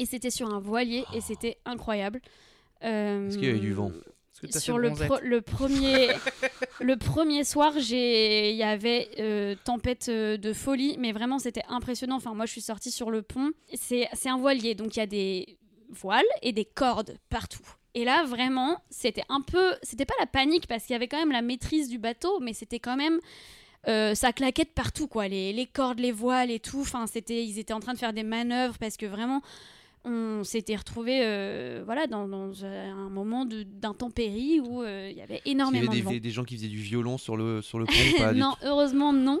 Et c'était sur un voilier et c'était incroyable. Euh, Est-ce qu'il y avait du vent Est-ce que t'as sur fait le, pro- le premier le premier soir j'ai il y avait euh, tempête euh, de folie mais vraiment c'était impressionnant. Enfin moi je suis sortie sur le pont. C'est c'est un voilier donc il y a des voiles et des cordes partout. Et là vraiment c'était un peu c'était pas la panique parce qu'il y avait quand même la maîtrise du bateau mais c'était quand même euh, ça claquait de partout quoi. Les, les cordes les voiles et tout. Enfin c'était ils étaient en train de faire des manœuvres parce que vraiment on s'était retrouvé voilà dans, dans un moment d'intempérie où euh, il y avait qu'il y énormément avait de vent. des, des gens qui faisaient du violon sur le, sur le pont pas non heureusement non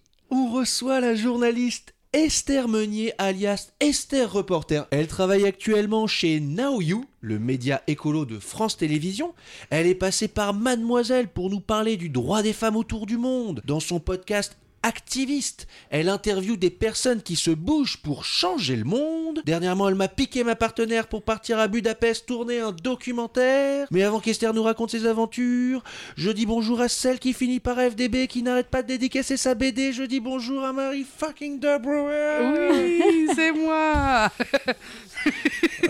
on reçoit la journaliste Esther Meunier alias Esther Reporter. Elle travaille actuellement chez Now You, le média écolo de France Télévisions. Elle est passée par Mademoiselle pour nous parler du droit des femmes autour du monde. Dans son podcast Activiste, elle interviewe des personnes qui se bougent pour changer le monde. Dernièrement, elle m'a piqué ma partenaire pour partir à Budapest tourner un documentaire. Mais avant qu'Esther nous raconte ses aventures, je dis bonjour à celle qui finit par FDB qui n'arrête pas de dédicacer sa BD. Je dis bonjour à Marie fucking de Brouwer. Oui, c'est moi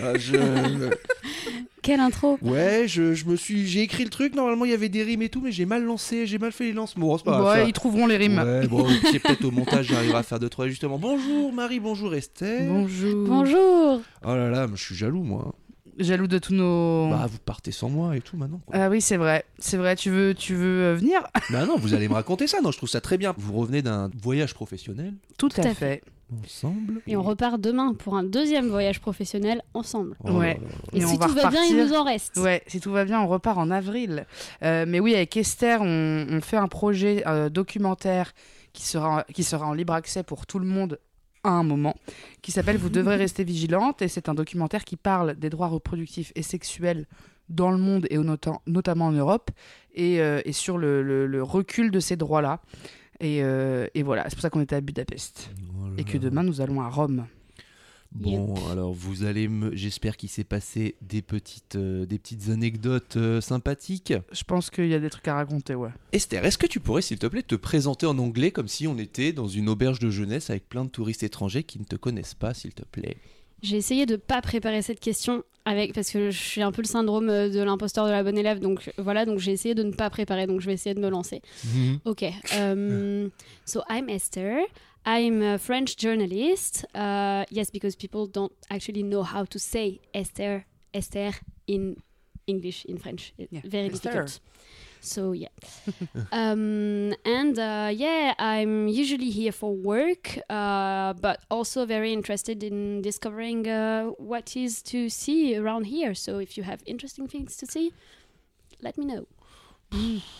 Ah, je- quelle intro Ouais, je, je me suis, j'ai écrit le truc. Normalement, il y avait des rimes et tout, mais j'ai mal lancé, j'ai mal fait les lancements. Bon, c'est pas grave, Ouais, ça- ils trouveront les rimes. Ouais, bon, c'est peut-être au montage, j'arriverai à faire deux trois justement. Bonjour Marie, bonjour Esther. Bonjour. bonjour Oh là là, je suis jaloux moi. Jaloux de tous nos. Bah, vous partez sans moi et tout maintenant. quoi. Ah oui, c'est vrai. C'est vrai, tu veux, tu veux euh, venir? Bah non, vous allez me raconter ça. Non, je trouve ça très bien. Vous revenez d'un voyage professionnel Tout, à à fait. Ensemble. et on repart demain pour un deuxième voyage professionnel ensemble Oh Ouais. et, Et si va tout va bien il nous en reste Ouais, si tout va bien, on repart en avril. Euh, mais oui, avec Esther, on, on fait un projet euh, documentaire qui sera, qui sera en libre accès pour tout le monde à un moment, qui s'appelle Vous devrez rester vigilante. Et c'est un documentaire qui parle des droits reproductifs et sexuels dans le monde et au nota- notamment en Europe, et, euh, et sur le, le- le recul de ces droits-là. Et, euh, et voilà, c'est pour ça qu'on était à Budapest. Oh Et que demain, nous allons à Rome. Bon, alors vous allez me. J'espère qu'il s'est passé des petites, euh, des petites anecdotes euh, sympathiques. Je pense qu'il y a des trucs à raconter, ouais. Esther, est-ce que tu pourrais, s'il te plaît, te présenter en anglais comme si on était dans une auberge de jeunesse avec plein de touristes étrangers qui ne te connaissent pas, s'il te plaît? J'ai essayé de pas préparer cette question avec parce que je suis un peu le syndrome euh, de l'imposteur de la bonne élève donc voilà donc j'ai essayé de ne pas préparer donc je vais essayer de me lancer Ok. Um, so I'm Esther. I'm a French journalist. Uh, yes, because people don't actually know how to say Esther, Esther in English, in French. It's Yeah, very Esther. difficult. So yeah. um, and uh, yeah, I'm usually here for work, uh, but also very interested in discovering uh, what is to see around here. So if you have interesting things to see, let me know.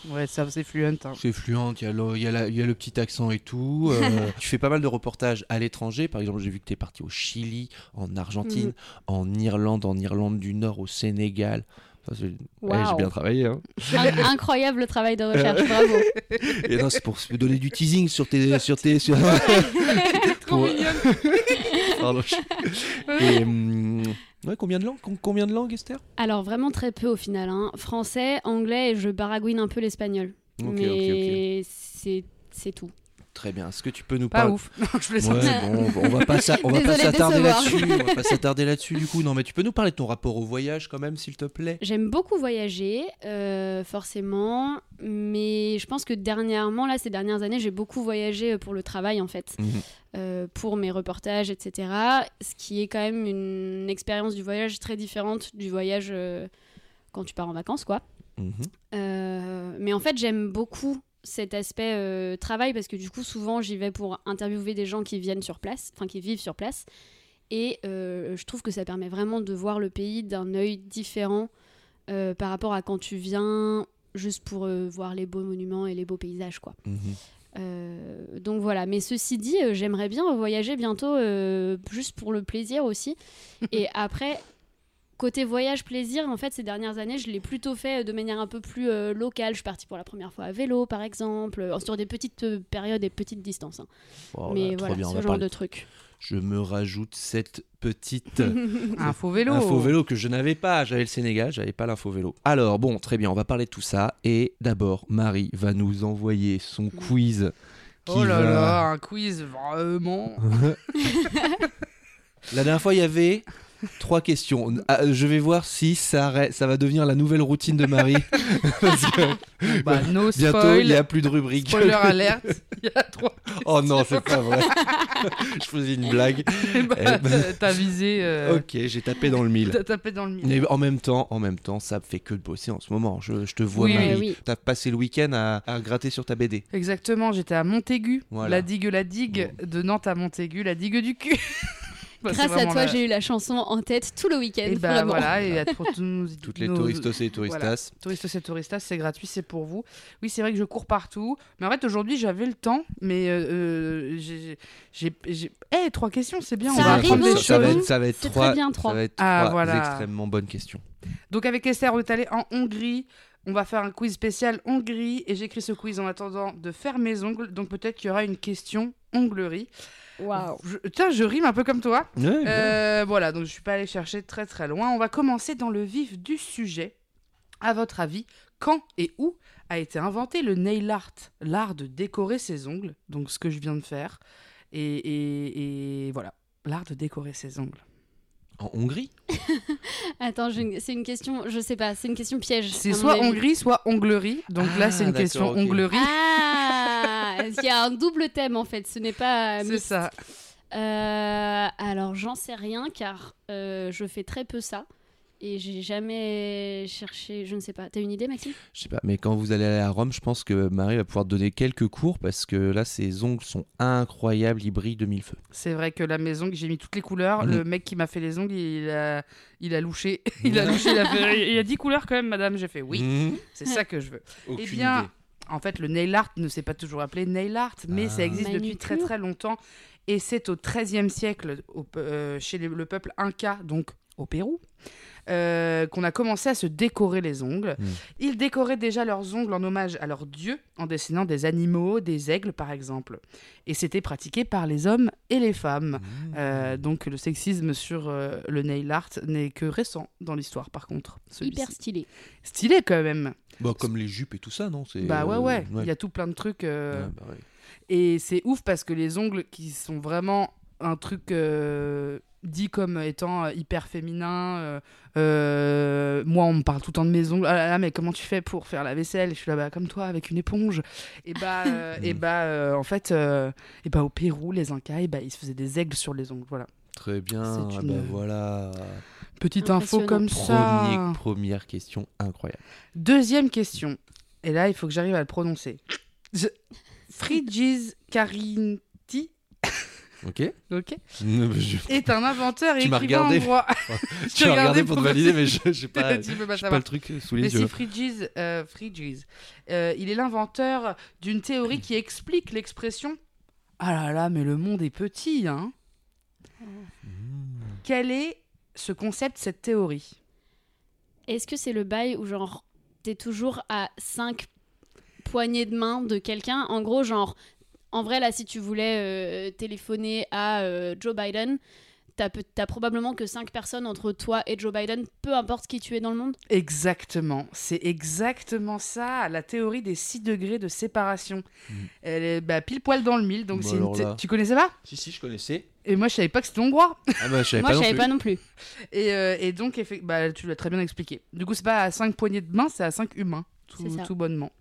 Ouais, ça, c'est fluent. hein. C'est fluent, il y, a le- y y a petit accent et tout. euh, tu fais pas mal de reportages à l'étranger. Par exemple, j'ai vu que tu es parti au Chili, en Argentine, Mhm. en Irlande, en Irlande du Nord, au Sénégal. Ouais, Wow. j'ai bien travaillé. hein. In- incroyable le travail de recherche, bravo. Et non, c'est pour donner du teasing sur tes. Sur tes sur... Trop Pour- Et, hum, ouais, combien de langues Com- Combien de langues, Esther? Alors vraiment très peu au final. hein. Français, anglais et je baragouine un peu l'espagnol. Ok, ok, Mais c'est c'est tout. Très bien. Est-ce que tu peux nous Pas parler ouf. Non, je. Ouais, bon, on va pas pas s'attarder là-dessus. On va pas s'attarder là-dessus du coup. Non, mais tu peux nous parler de ton rapport au voyage quand même, s'il te plaît? J'aime beaucoup voyager, euh, forcément, mais je pense que dernièrement, là, ces dernières années, j'ai beaucoup voyagé euh, pour le travail, en fait, Mhm. euh, pour mes reportages, etc. Ce qui est quand même une expérience du voyage très différente du voyage euh, quand tu pars en vacances, quoi. Mhm. Mais en fait, j'aime beaucoup cet aspect euh, travail parce que du coup, souvent, j'y vais pour interviewer des gens qui viennent sur place, enfin qui vivent sur place. Et euh, je trouve que ça permet vraiment de voir le pays d'un œil différent euh, par rapport à quand tu viens juste pour voir les beaux monuments et les beaux paysages, quoi. Mhm. Donc voilà, mais ceci dit, j'aimerais bien voyager bientôt juste pour le plaisir aussi. Et après, côté voyage plaisir, en fait, ces dernières années, je l'ai plutôt fait de manière un peu plus euh, locale. Je suis partie pour la première fois à vélo, par exemple, euh, sur des petites euh, périodes et petites distances. hein. Mais là, voilà, bien, on ce genre parler- de truc. Je me rajoute cette petite Info vélo. info vélo que je n'avais pas. J'avais le Sénégal, j'avais pas l'info vélo. Alors bon, très bien, on va parler de tout ça. Et d'abord, Marie va nous envoyer son quiz. Qui Oh là va- là, un quiz vraiment. La dernière fois, il y avait trois questions. Ah, je vais voir si ça, va devenir la nouvelle routine de Marie. Parce que Bah, no bientôt, spoil. il n'y a plus de rubrique. Spoiler alerte. Il y a trois. Oh non, c'est pas vrai. je faisais une blague. Bah, Eh ben. t'as- visé. euh, Ok, j'ai tapé dans le mille. T'as tapé dans le mille. Mais en même temps, en même temps, ça fait que de bosser en ce moment. Je, je te vois, Oui, Marie. oui. T'as passé le week-end à, à gratter sur ta BD. Exactement, j'étais à Montaigu, Voilà. la digue, la digue, de Nantes à Montaigu, la digue du cul. Bah, Grâce à toi, la- j'ai eu la chanson en tête tout le week-end. Et bah voilà, et à pour tous nos- Toutes les nos- touristos et touristas. Voilà. Touristos et touristas, c'est gratuit, c'est pour vous. Oui, c'est vrai que je cours partout. Mais en fait, aujourd'hui, j'avais le temps. Mais euh, euh, j'ai. j'ai- j'ai- Eh, trois questions, c'est bien. Ça on va des ça, va être, ça va être C'est trois, très bien, trois. Ça va être Ah, trois voilà. extrêmement bonnes questions. Donc, avec Esther, on est allé en Hongrie. On va faire un quiz spécial Hongrie. Et j'écris ce quiz en attendant de faire mes ongles. Donc, peut-être qu'il y aura une question onglerie. Waouh. Je- Tiens, je rime un peu comme toi. Ouais, ouais. Euh, voilà, donc je suis pas allée chercher très très loin. On va commencer dans le vif du sujet. À votre avis, quand et où a été inventé le nail art, l'art de décorer ses ongles, donc ce que je viens de faire, et, et- et voilà, l'art de décorer ses ongles. En Hongrie? Attends, je- c'est une question, je sais pas, c'est une question piège. C'est soit. Hongrie, soit onglerie. Donc là, Ah, c'est une question onglerie. Ah, il y a un double thème en fait, ce n'est pas c'est mixte. ça. Euh, alors j'en sais rien car euh, je fais très peu ça et j'ai jamais cherché, je ne sais pas. T'as une idée Maxime? Je sais pas, mais quand vous allez aller à Rome, je pense que Marie va pouvoir te donner quelques cours parce que là, ses ongles sont incroyables, ils brillent de mille feux. C'est vrai que la maison, que j'ai mis toutes les couleurs. Mhm. Le mec qui m'a fait les ongles, il a, il a louché. il a louché, il a, fait- il a 10 couleurs quand même, madame. J'ai fait oui, Mhm. c'est ça que je veux. Aucune Eh bien, idée. En fait, le nail art ne s'est pas toujours appelé nail art, mais Ah. ça existe depuis très très longtemps. Et c'est au XIIIe siècle, au euh, chez les- le peuple Inca, donc au Pérou, euh, qu'on a commencé à se décorer les ongles. Mm. Ils décoraient déjà leurs ongles en hommage à leurs dieux, en dessinant des animaux, des aigles par exemple. Et c'était pratiqué par les hommes et les femmes. Mmh. Euh, donc le sexisme sur euh, le nail art n'est que récent dans l'histoire par contre. Hyper stylé. Stylé quand même. Bah, comme les jupes et tout ça, non Bah ouais euh, ouais, il y a tout plein de trucs. euh, Ouais, bah ouais. Et c'est ouf parce que les ongles qui sont vraiment un truc euh, dit comme étant hyper féminin. euh, moi, on me parle tout le temps de mes ongles. Ah là là, mais comment tu fais pour faire la vaisselle? Je suis là, bah, comme toi, avec une éponge. Et bah, et bah euh, en fait, et bah, au Pérou, les Incas, et bah, ils se faisaient des aigles sur les ongles. Voilà. Très bien, ah une- bah voilà. Petite info comme ça. Premier- première question incroyable. Deuxième question. Et là, il faut que j'arrive à le prononcer. Je... Frigis Carinti, Ok ok, Je- est un inventeur et Tu m'as écrivain regardé. hongrois. Tu as regardé pour te valider, mais je j'ai pas, pas pas le truc sous Mais les c'est yeux. Frigis. euh, Frigis. Euh, il est l'inventeur d'une théorie qui explique l'expression Ah là là, mais le monde est petit, hein Quel est ce concept, cette théorie. Est-ce que c'est le bail où genre t'es toujours à 5 poignées de main de quelqu'un? En gros, genre, en vrai, là, si tu voulais euh, téléphoner à euh, Joe Biden, t'as t'as probablement que 5 personnes entre toi et Joe Biden, peu importe qui tu es dans le monde? Exactement, c'est exactement ça, la théorie des 6 degrés de séparation. Elle est bah, pile poil dans le mille, donc Bah c'est tu connaissais pas? Si, si, je connaissais. Et moi je savais pas que c'était hongrois. Ah bah, je savais Moi, pas je non savais plus. pas non plus. Et, euh, et donc, bah, tu l'as très bien expliqué. Du coup, c'est pas à 5 poignées de main, c'est à 5 humains, tout, bonnement.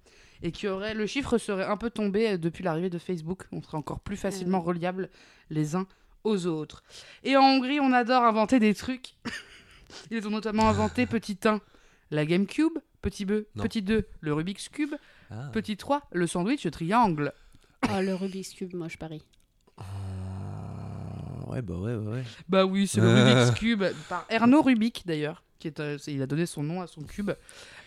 Et qui aurait, le chiffre serait un peu tombé euh, depuis l'arrivée de Facebook. On serait encore plus facilement reliables les uns aux autres. Et en Hongrie, on adore inventer des trucs. Ils ont notamment inventé petit 1, la GameCube, petit 2, Non. petit 2, le Rubik's Cube, Ah. petit 3, le sandwich triangle. Oh, le Rubik's Cube, moi, je parie. Ah, Ouais, bah ouais, ouais. ouais. Bah oui, c'est le. Rubik's Cube, par Erno Rubik d'ailleurs. Qui est, euh, il a donné son nom à son cube,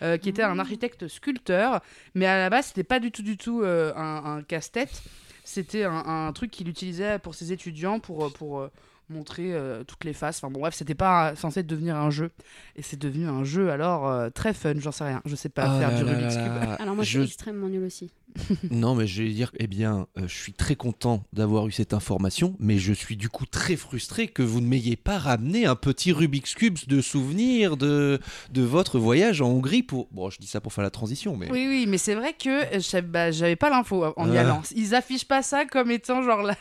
euh, qui était un architecte sculpteur, mais à la base c'était pas du tout du tout euh, un, un casse-tête, c'était un, truc qu'il utilisait pour ses étudiants pour, euh, pour euh, montrer euh, toutes les faces. Enfin bon bref, c'était pas censé devenir un jeu, et c'est devenu un jeu alors euh, très fun, j'en sais rien, je sais pas Ah faire là du là Rubik's là Cube. là. Alors, moi, je suis extrêmement nul aussi. Non, mais je vais dire, eh bien, euh, je suis très content d'avoir eu cette information, mais je suis du coup très frustré que vous ne m'ayez pas ramené un petit Rubik's Cube de souvenirs de, de votre voyage en Hongrie pour... Bon, je dis ça pour faire la transition, mais... Oui, oui, mais c'est vrai que bah, j'avais pas l'info en y Ah. allant. Ils affichent pas ça comme étant genre la,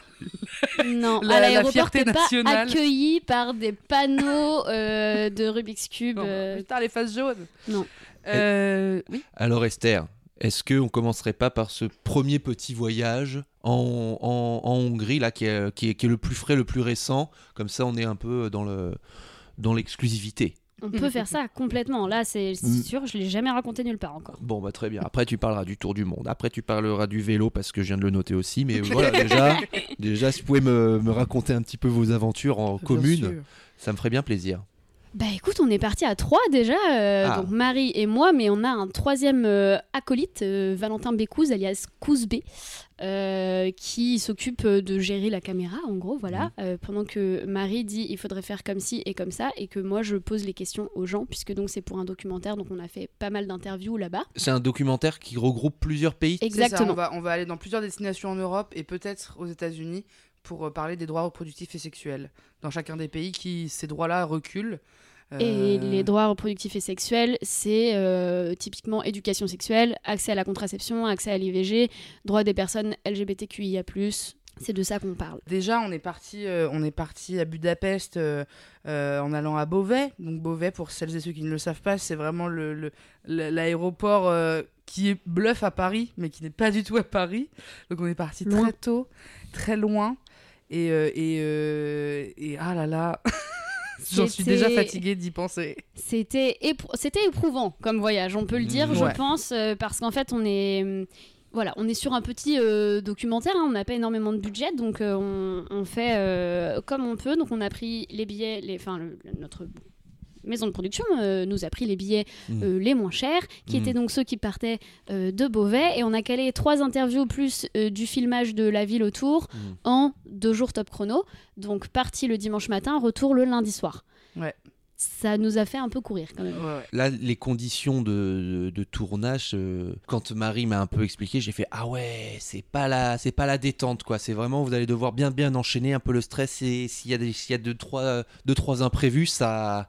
Non, La- à la l'aéroport, t'es pas accueilli par des panneaux euh, de Rubik's Cube. Non, euh, Putain, les faces jaunes. non. Euh, oui. Alors Esther, est-ce qu'on commencerait pas par ce premier petit voyage en, en- en Hongrie, là, qui est, qui, est, qui est le plus frais, le plus récent? Comme ça, on est un peu dans le dans l'exclusivité. On peut faire ça complètement. Là, c'est Mm. sûr, je l'ai jamais raconté nulle part encore. Bon, bah très bien. Après, tu parleras du tour du monde. Après, tu parleras du vélo parce que je viens de le noter aussi. Mais voilà, déjà, déjà, si vous pouvez me, me raconter un petit peu vos aventures en Bien commune, sûr. ça me ferait bien plaisir. Bah écoute, on est parti à trois déjà, euh, Ah. donc Marie et moi, mais on a un troisième euh, acolyte, euh, Valentin Bécouz, alias Couzbé, euh, qui s'occupe de gérer la caméra, en gros, voilà, euh, pendant que Marie dit il faudrait faire comme ci et comme ça, et que moi je pose les questions aux gens, puisque donc c'est pour un documentaire, donc on a fait pas mal d'interviews là-bas. C'est un documentaire qui regroupe plusieurs pays? Ça, Exactement. on, va, on va aller dans plusieurs destinations en Europe et peut-être aux États-Unis pour parler des droits reproductifs et sexuels. Dans chacun des pays qui ces droits-là reculent. Et Euh, les droits reproductifs et sexuels, c'est euh, typiquement éducation sexuelle, accès à la contraception, accès à l'IVG, droits des personnes LGBTQIA+. C'est de ça qu'on parle. Déjà, on est parti, euh, on est parti à Budapest euh, euh, en allant à Beauvais. Donc Beauvais, pour celles et ceux qui ne le savent pas, c'est vraiment le- le- le- l'aéroport euh, qui est bluff à Paris, mais qui n'est pas du tout à Paris. Donc on est parti très tôt, très loin. Et, euh, et, euh, et ah là là, j'en suis déjà fatiguée d'y penser. C'était éprou- c'était éprouvant comme voyage, on peut le dire, Mhm. je pense, euh, parce qu'en fait, on est, hum, voilà, on est sur un petit euh, documentaire, hein, on n'a pas énormément de budget, donc euh, on, on fait euh, comme on peut. Donc on a pris les billets, les, enfin le- le- notre maison de production euh, nous a pris les billets Mhm. euh, les moins chers, qui Mhm. étaient donc ceux qui partaient euh, de Beauvais, et on a calé trois interviews plus euh, du filmage de la ville autour Mhm. en deux jours top chrono. Donc parti le dimanche matin, retour le lundi soir. Ouais. Ça nous a fait un peu courir quand même. Ouais. Là, les conditions de, de- de tournage, euh, quand Marie m'a un peu expliqué, j'ai fait ah ouais, c'est pas la, c'est pas la détente quoi. C'est vraiment vous allez devoir bien bien enchaîner un peu le stress et s'il y a des, s'il y a deux trois, deux trois imprévus, ça.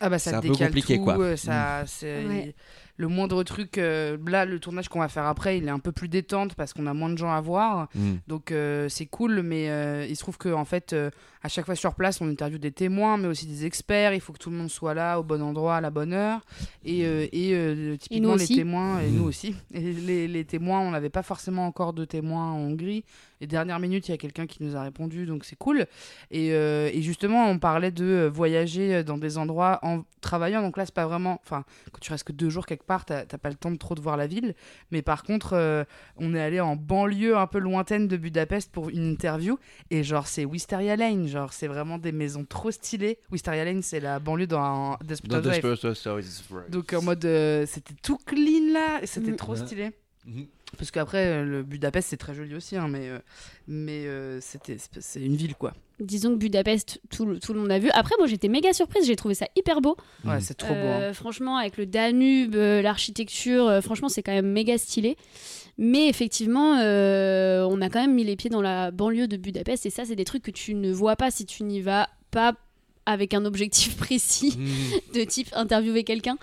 Ah bah C'est ça un peu décale compliqué, tout, quoi. euh, Ça, c'est Ouais. Le moindre truc. euh, là, le tournage qu'on va faire après, il est un peu plus détente parce qu'on a moins de gens à voir. Hmm. Donc euh, c'est cool, mais euh, il se trouve que en fait, euh, à chaque fois sur place, on interviewe des témoins, mais aussi des experts. Il faut que tout le monde soit là au bon endroit, à la bonne heure. Et, euh, et euh, typiquement les témoins, et Mmh. nous aussi. Et les, les témoins, on n'avait pas forcément encore de témoins en Hongrie. Et dernière minute, il y a quelqu'un qui nous a répondu, donc c'est cool. Et, euh, et justement, on parlait de voyager dans des endroits en travaillant. Donc là, c'est pas vraiment. Enfin, quand tu restes que deux jours quelque part, t'as pas le temps de trop de voir la ville. Mais par contre, euh, on est allé en banlieue un peu lointaine de Budapest pour une interview. Et genre, c'est Wisteria Lane. Genre, c'est vraiment des maisons trop stylées. Wisteria Lane, c'est la banlieue dans Desperate Housewives. Donc en mode, euh, c'était tout clean là, et c'était Mm. trop Ouais. stylé. Mhm. Parce qu'après, euh, le Budapest, c'est très joli aussi, hein, mais, euh, mais euh, c'était, c'est- une ville quoi. Disons que Budapest, tout le, tout le monde a vu. Après, moi, j'étais méga surprise. J'ai trouvé ça hyper beau. Ouais, Mhm. c'est trop beau. hein. Euh, Franchement, avec le Danube, l'architecture, franchement, c'est quand même méga stylé. Mais effectivement, euh, on a quand même mis les pieds dans la banlieue de Budapest. Et ça, c'est des trucs que tu ne vois pas si tu n'y vas pas avec un objectif précis Hmm. de type interviewer quelqu'un.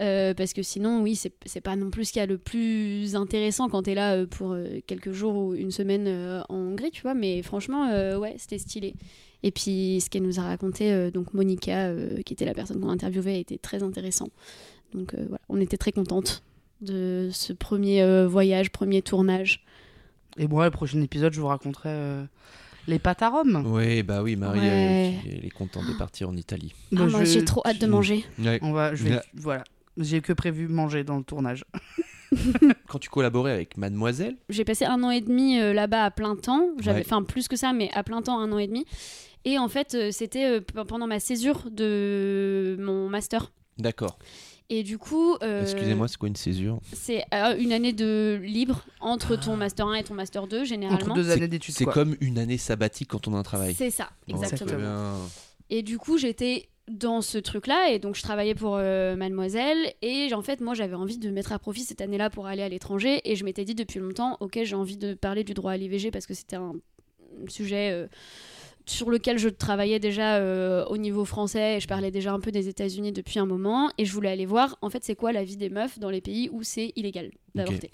Euh, parce que sinon, oui, c'est pas non plus ce qu'il y a le plus intéressant quand t'es là euh, pour euh, quelques jours ou une semaine en Hongrie, tu vois. Mais franchement, euh, ouais, c'était stylé. Et puis, ce qu'elle nous a raconté, euh, donc Monica, qui était la personne qu'on interviewait, était très intéressant. Donc voilà, on était très contente de ce premier voyage, premier tournage. Et moi, le prochain épisode, je vous raconterai les pâtes à Rome. Oui, bah oui, Marie, Ouais. euh, elle est contente de partir en Italie. Ah, Bah, moi, je- j'ai trop hâte de manger. Ouais. On va, je vais, Ouais. voilà. J'ai que prévu manger dans le tournage. Quand tu collaborais avec Mademoiselle, J'ai passé un an et demi euh, là-bas à plein temps. J'avais, Ouais. enfin plus que ça, mais à plein temps un an et demi. Et en fait, euh, c'était euh, pendant ma césure de mon master. d'accord. Et du coup, euh, Excusez-moi, c'est quoi une césure c'est euh, une année de libre entre ton master 1 et ton master 2 généralement. Entre deux C'est- années d'études. C'est comme une année sabbatique quand on a un travail. C'est ça, Oh, exactement. Et du coup, j'étais dans ce truc-là, et donc je travaillais pour euh, Mademoiselle, et en fait, moi, j'avais envie de mettre à profit cette année-là pour aller à l'étranger, et je m'étais dit depuis longtemps, ok, j'ai envie de parler du droit à l'IVG parce que c'était un sujet euh, sur lequel je travaillais déjà euh, au niveau français, et je parlais déjà un peu des États-Unis depuis un moment, et je voulais aller voir, en fait, c'est quoi la vie des meufs dans les pays où c'est illégal d'avorter.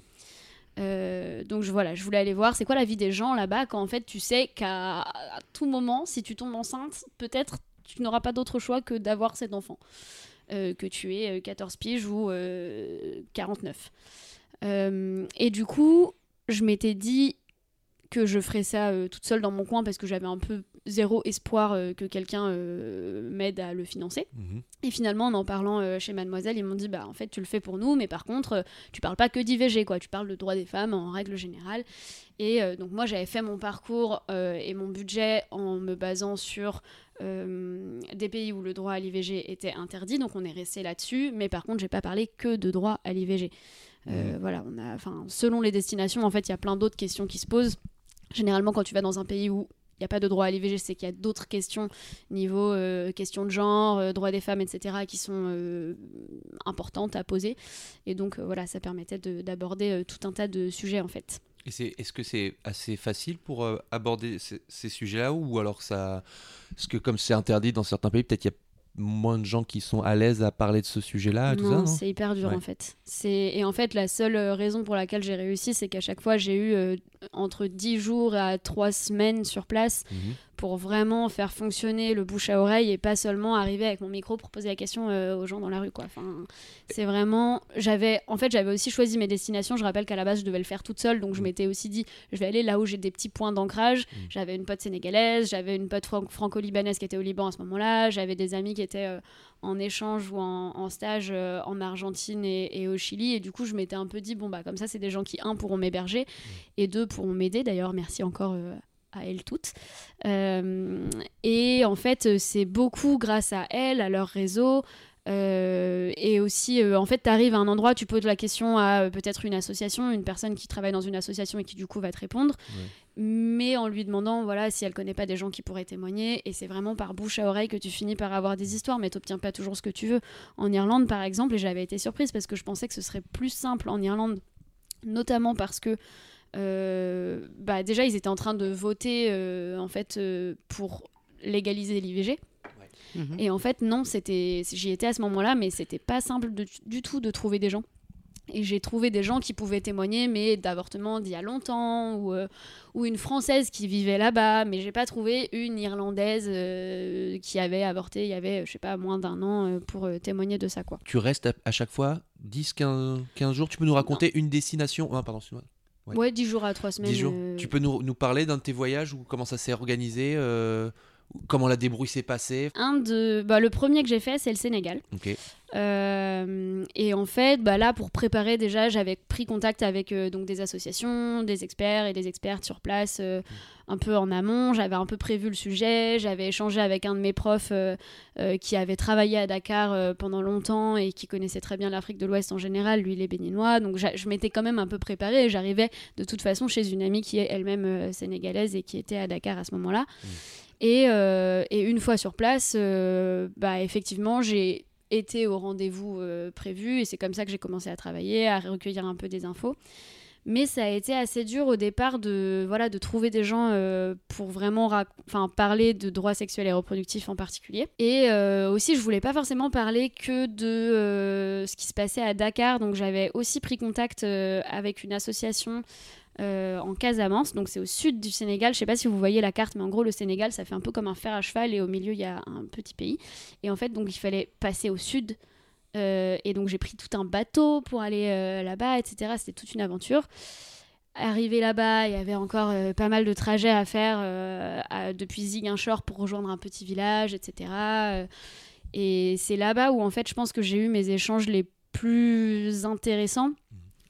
Euh, donc je, voilà, je voulais aller voir c'est quoi la vie des gens là-bas quand en fait tu sais qu'à tout moment, si tu tombes enceinte, peut-être tu n'auras pas d'autre choix que d'avoir cet enfant, euh, que tu aies euh, 14 piges ou euh, 49. Euh, et du coup, je m'étais dit que je ferais ça toute seule dans mon coin parce que j'avais un peu zéro espoir euh, que quelqu'un euh, m'aide à le financer. Mhm. Et finalement, en en parlant euh, chez Mademoiselle, ils m'ont dit bah en fait tu le fais pour nous, mais par contre tu parles pas que d'IVG quoi, tu parles de droits des femmes en règle générale. Et donc moi j'avais fait mon parcours et mon budget en me basant sur euh, des pays où le droit à l'IVG était interdit, donc on est resté là-dessus. Mais par contre j'ai pas parlé que de droit à l'IVG. Euh, Voilà, on a, enfin selon les destinations en fait il y a plein d'autres questions qui se posent. Généralement quand tu vas dans un pays où n'y a pas de droit à l'IVG, c'est qu'il y a d'autres questions niveau euh, questions de genre, euh, droits des femmes, etc., qui sont euh, importantes à poser. Et donc, euh, voilà, ça permettait de- d'aborder euh, tout un tas de sujets, en fait. Est-ce que c'est assez facile pour aborder ces, ces sujets-là ou alors ça, parce que comme c'est interdit dans certains pays, peut-être il y a moins de gens qui sont à l'aise à parler de ce sujet-là, tout ça, non, c'est hyper dur, Ouais. en fait. C'est- Et en fait, la seule euh, raison pour laquelle j'ai réussi, c'est qu'à chaque fois, j'ai eu euh, entre 10 jours à 3 semaines sur place Mhm. Pour vraiment faire fonctionner le bouche à oreille et pas seulement arriver avec mon micro pour poser la question euh, aux gens dans la rue quoi. Enfin, c'est vraiment j'avais en fait j'avais aussi choisi mes destinations, je rappelle qu'à la base je devais le faire toute seule donc je Mm. m'étais aussi dit je vais aller là où j'ai des petits points d'ancrage. Mm. J'avais une pote sénégalaise, j'avais une pote fran- franco-libanaise qui était au Liban à ce moment-là, j'avais des amis qui étaient euh, en échange ou en, en stage euh, en Argentine et, et au Chili et du coup je m'étais un peu dit bon bah comme ça c'est des gens qui un pourront m'héberger et deux pourront m'aider d'ailleurs merci encore euh, à elles toutes. Euh, et en fait euh, c'est beaucoup grâce à elles à leur réseau. Euh, et aussi euh, en fait tu arrives à un endroit tu poses la question à peut-être une association une personne qui travaille dans une association et qui du coup va te répondre. Mais en lui demandant voilà si elle connaît pas des gens qui pourraient témoigner et c'est vraiment par bouche à oreille que tu finis par avoir des histoires mais t'obtiens pas toujours ce que tu veux. En Irlande par exemple et j'avais été surprise parce que je pensais que ce serait plus simple en Irlande notamment parce que bah déjà ils étaient en train de voter euh, en fait euh, pour légaliser l'IVG Mhm. et en fait non c'était j'y étais à ce moment-là mais c'était pas simple de- du tout de trouver des gens et j'ai trouvé des gens qui pouvaient témoigner, mais d'avortement d'il y a longtemps, ou, euh, ou une Française qui vivait là-bas, mais j'ai pas trouvé une Irlandaise euh, qui avait avorté il y avait, je sais pas, moins d'un an euh, pour euh, témoigner de ça, quoi. Tu restes à, à chaque fois 10, 15, 15 jours? Tu peux nous raconter une destination? Ah, pardon, excuse-moi. Ouais. Ouais, 10 jours à 3 semaines. 10 jours. euh, Tu peux nous, nous parler d'un de tes voyages ou comment ça s'est organisé euh, Comment la débrouille s'est passée Un de... bah, le premier que j'ai fait, c'est le Sénégal. Euh, et en fait, bah là, pour préparer, déjà, j'avais pris contact avec euh, donc des associations, des experts et des expertes sur place, euh, un peu en amont. J'avais un peu prévu le sujet. J'avais échangé avec un de mes profs qui avait travaillé à Dakar pendant longtemps et qui connaissait très bien l'Afrique de l'Ouest en général. Lui, il est béninois. Donc, je m'étais quand même un peu préparée et j'arrivais de toute façon chez une amie qui est elle-même sénégalaise et qui était à Dakar à ce moment-là. Et, euh, et une fois sur place, euh, bah, effectivement, j'ai été au rendez-vous euh, prévu et c'est comme ça que j'ai commencé à travailler, à recueillir un peu des infos. Mais ça a été assez dur au départ de, voilà, de trouver des gens pour vraiment parler de droits sexuels et reproductifs en particulier. Et aussi, je voulais pas forcément parler que de ce qui se passait à Dakar. Donc j'avais aussi pris contact avec une association en Casamance, donc c'est au sud du Sénégal. Je sais pas si vous voyez la carte, mais en gros le Sénégal, ça fait un peu comme un fer à cheval et au milieu il y a un petit pays. Et en fait, donc il fallait passer au sud euh, et donc j'ai pris tout un bateau pour aller euh, là-bas, etc. C'était toute une aventure. Arrivé là-bas, il y avait encore euh, pas mal de trajets à faire depuis Ziguinchor pour rejoindre un petit village, etc. et c'est là-bas où en fait je pense que j'ai eu mes échanges les plus intéressants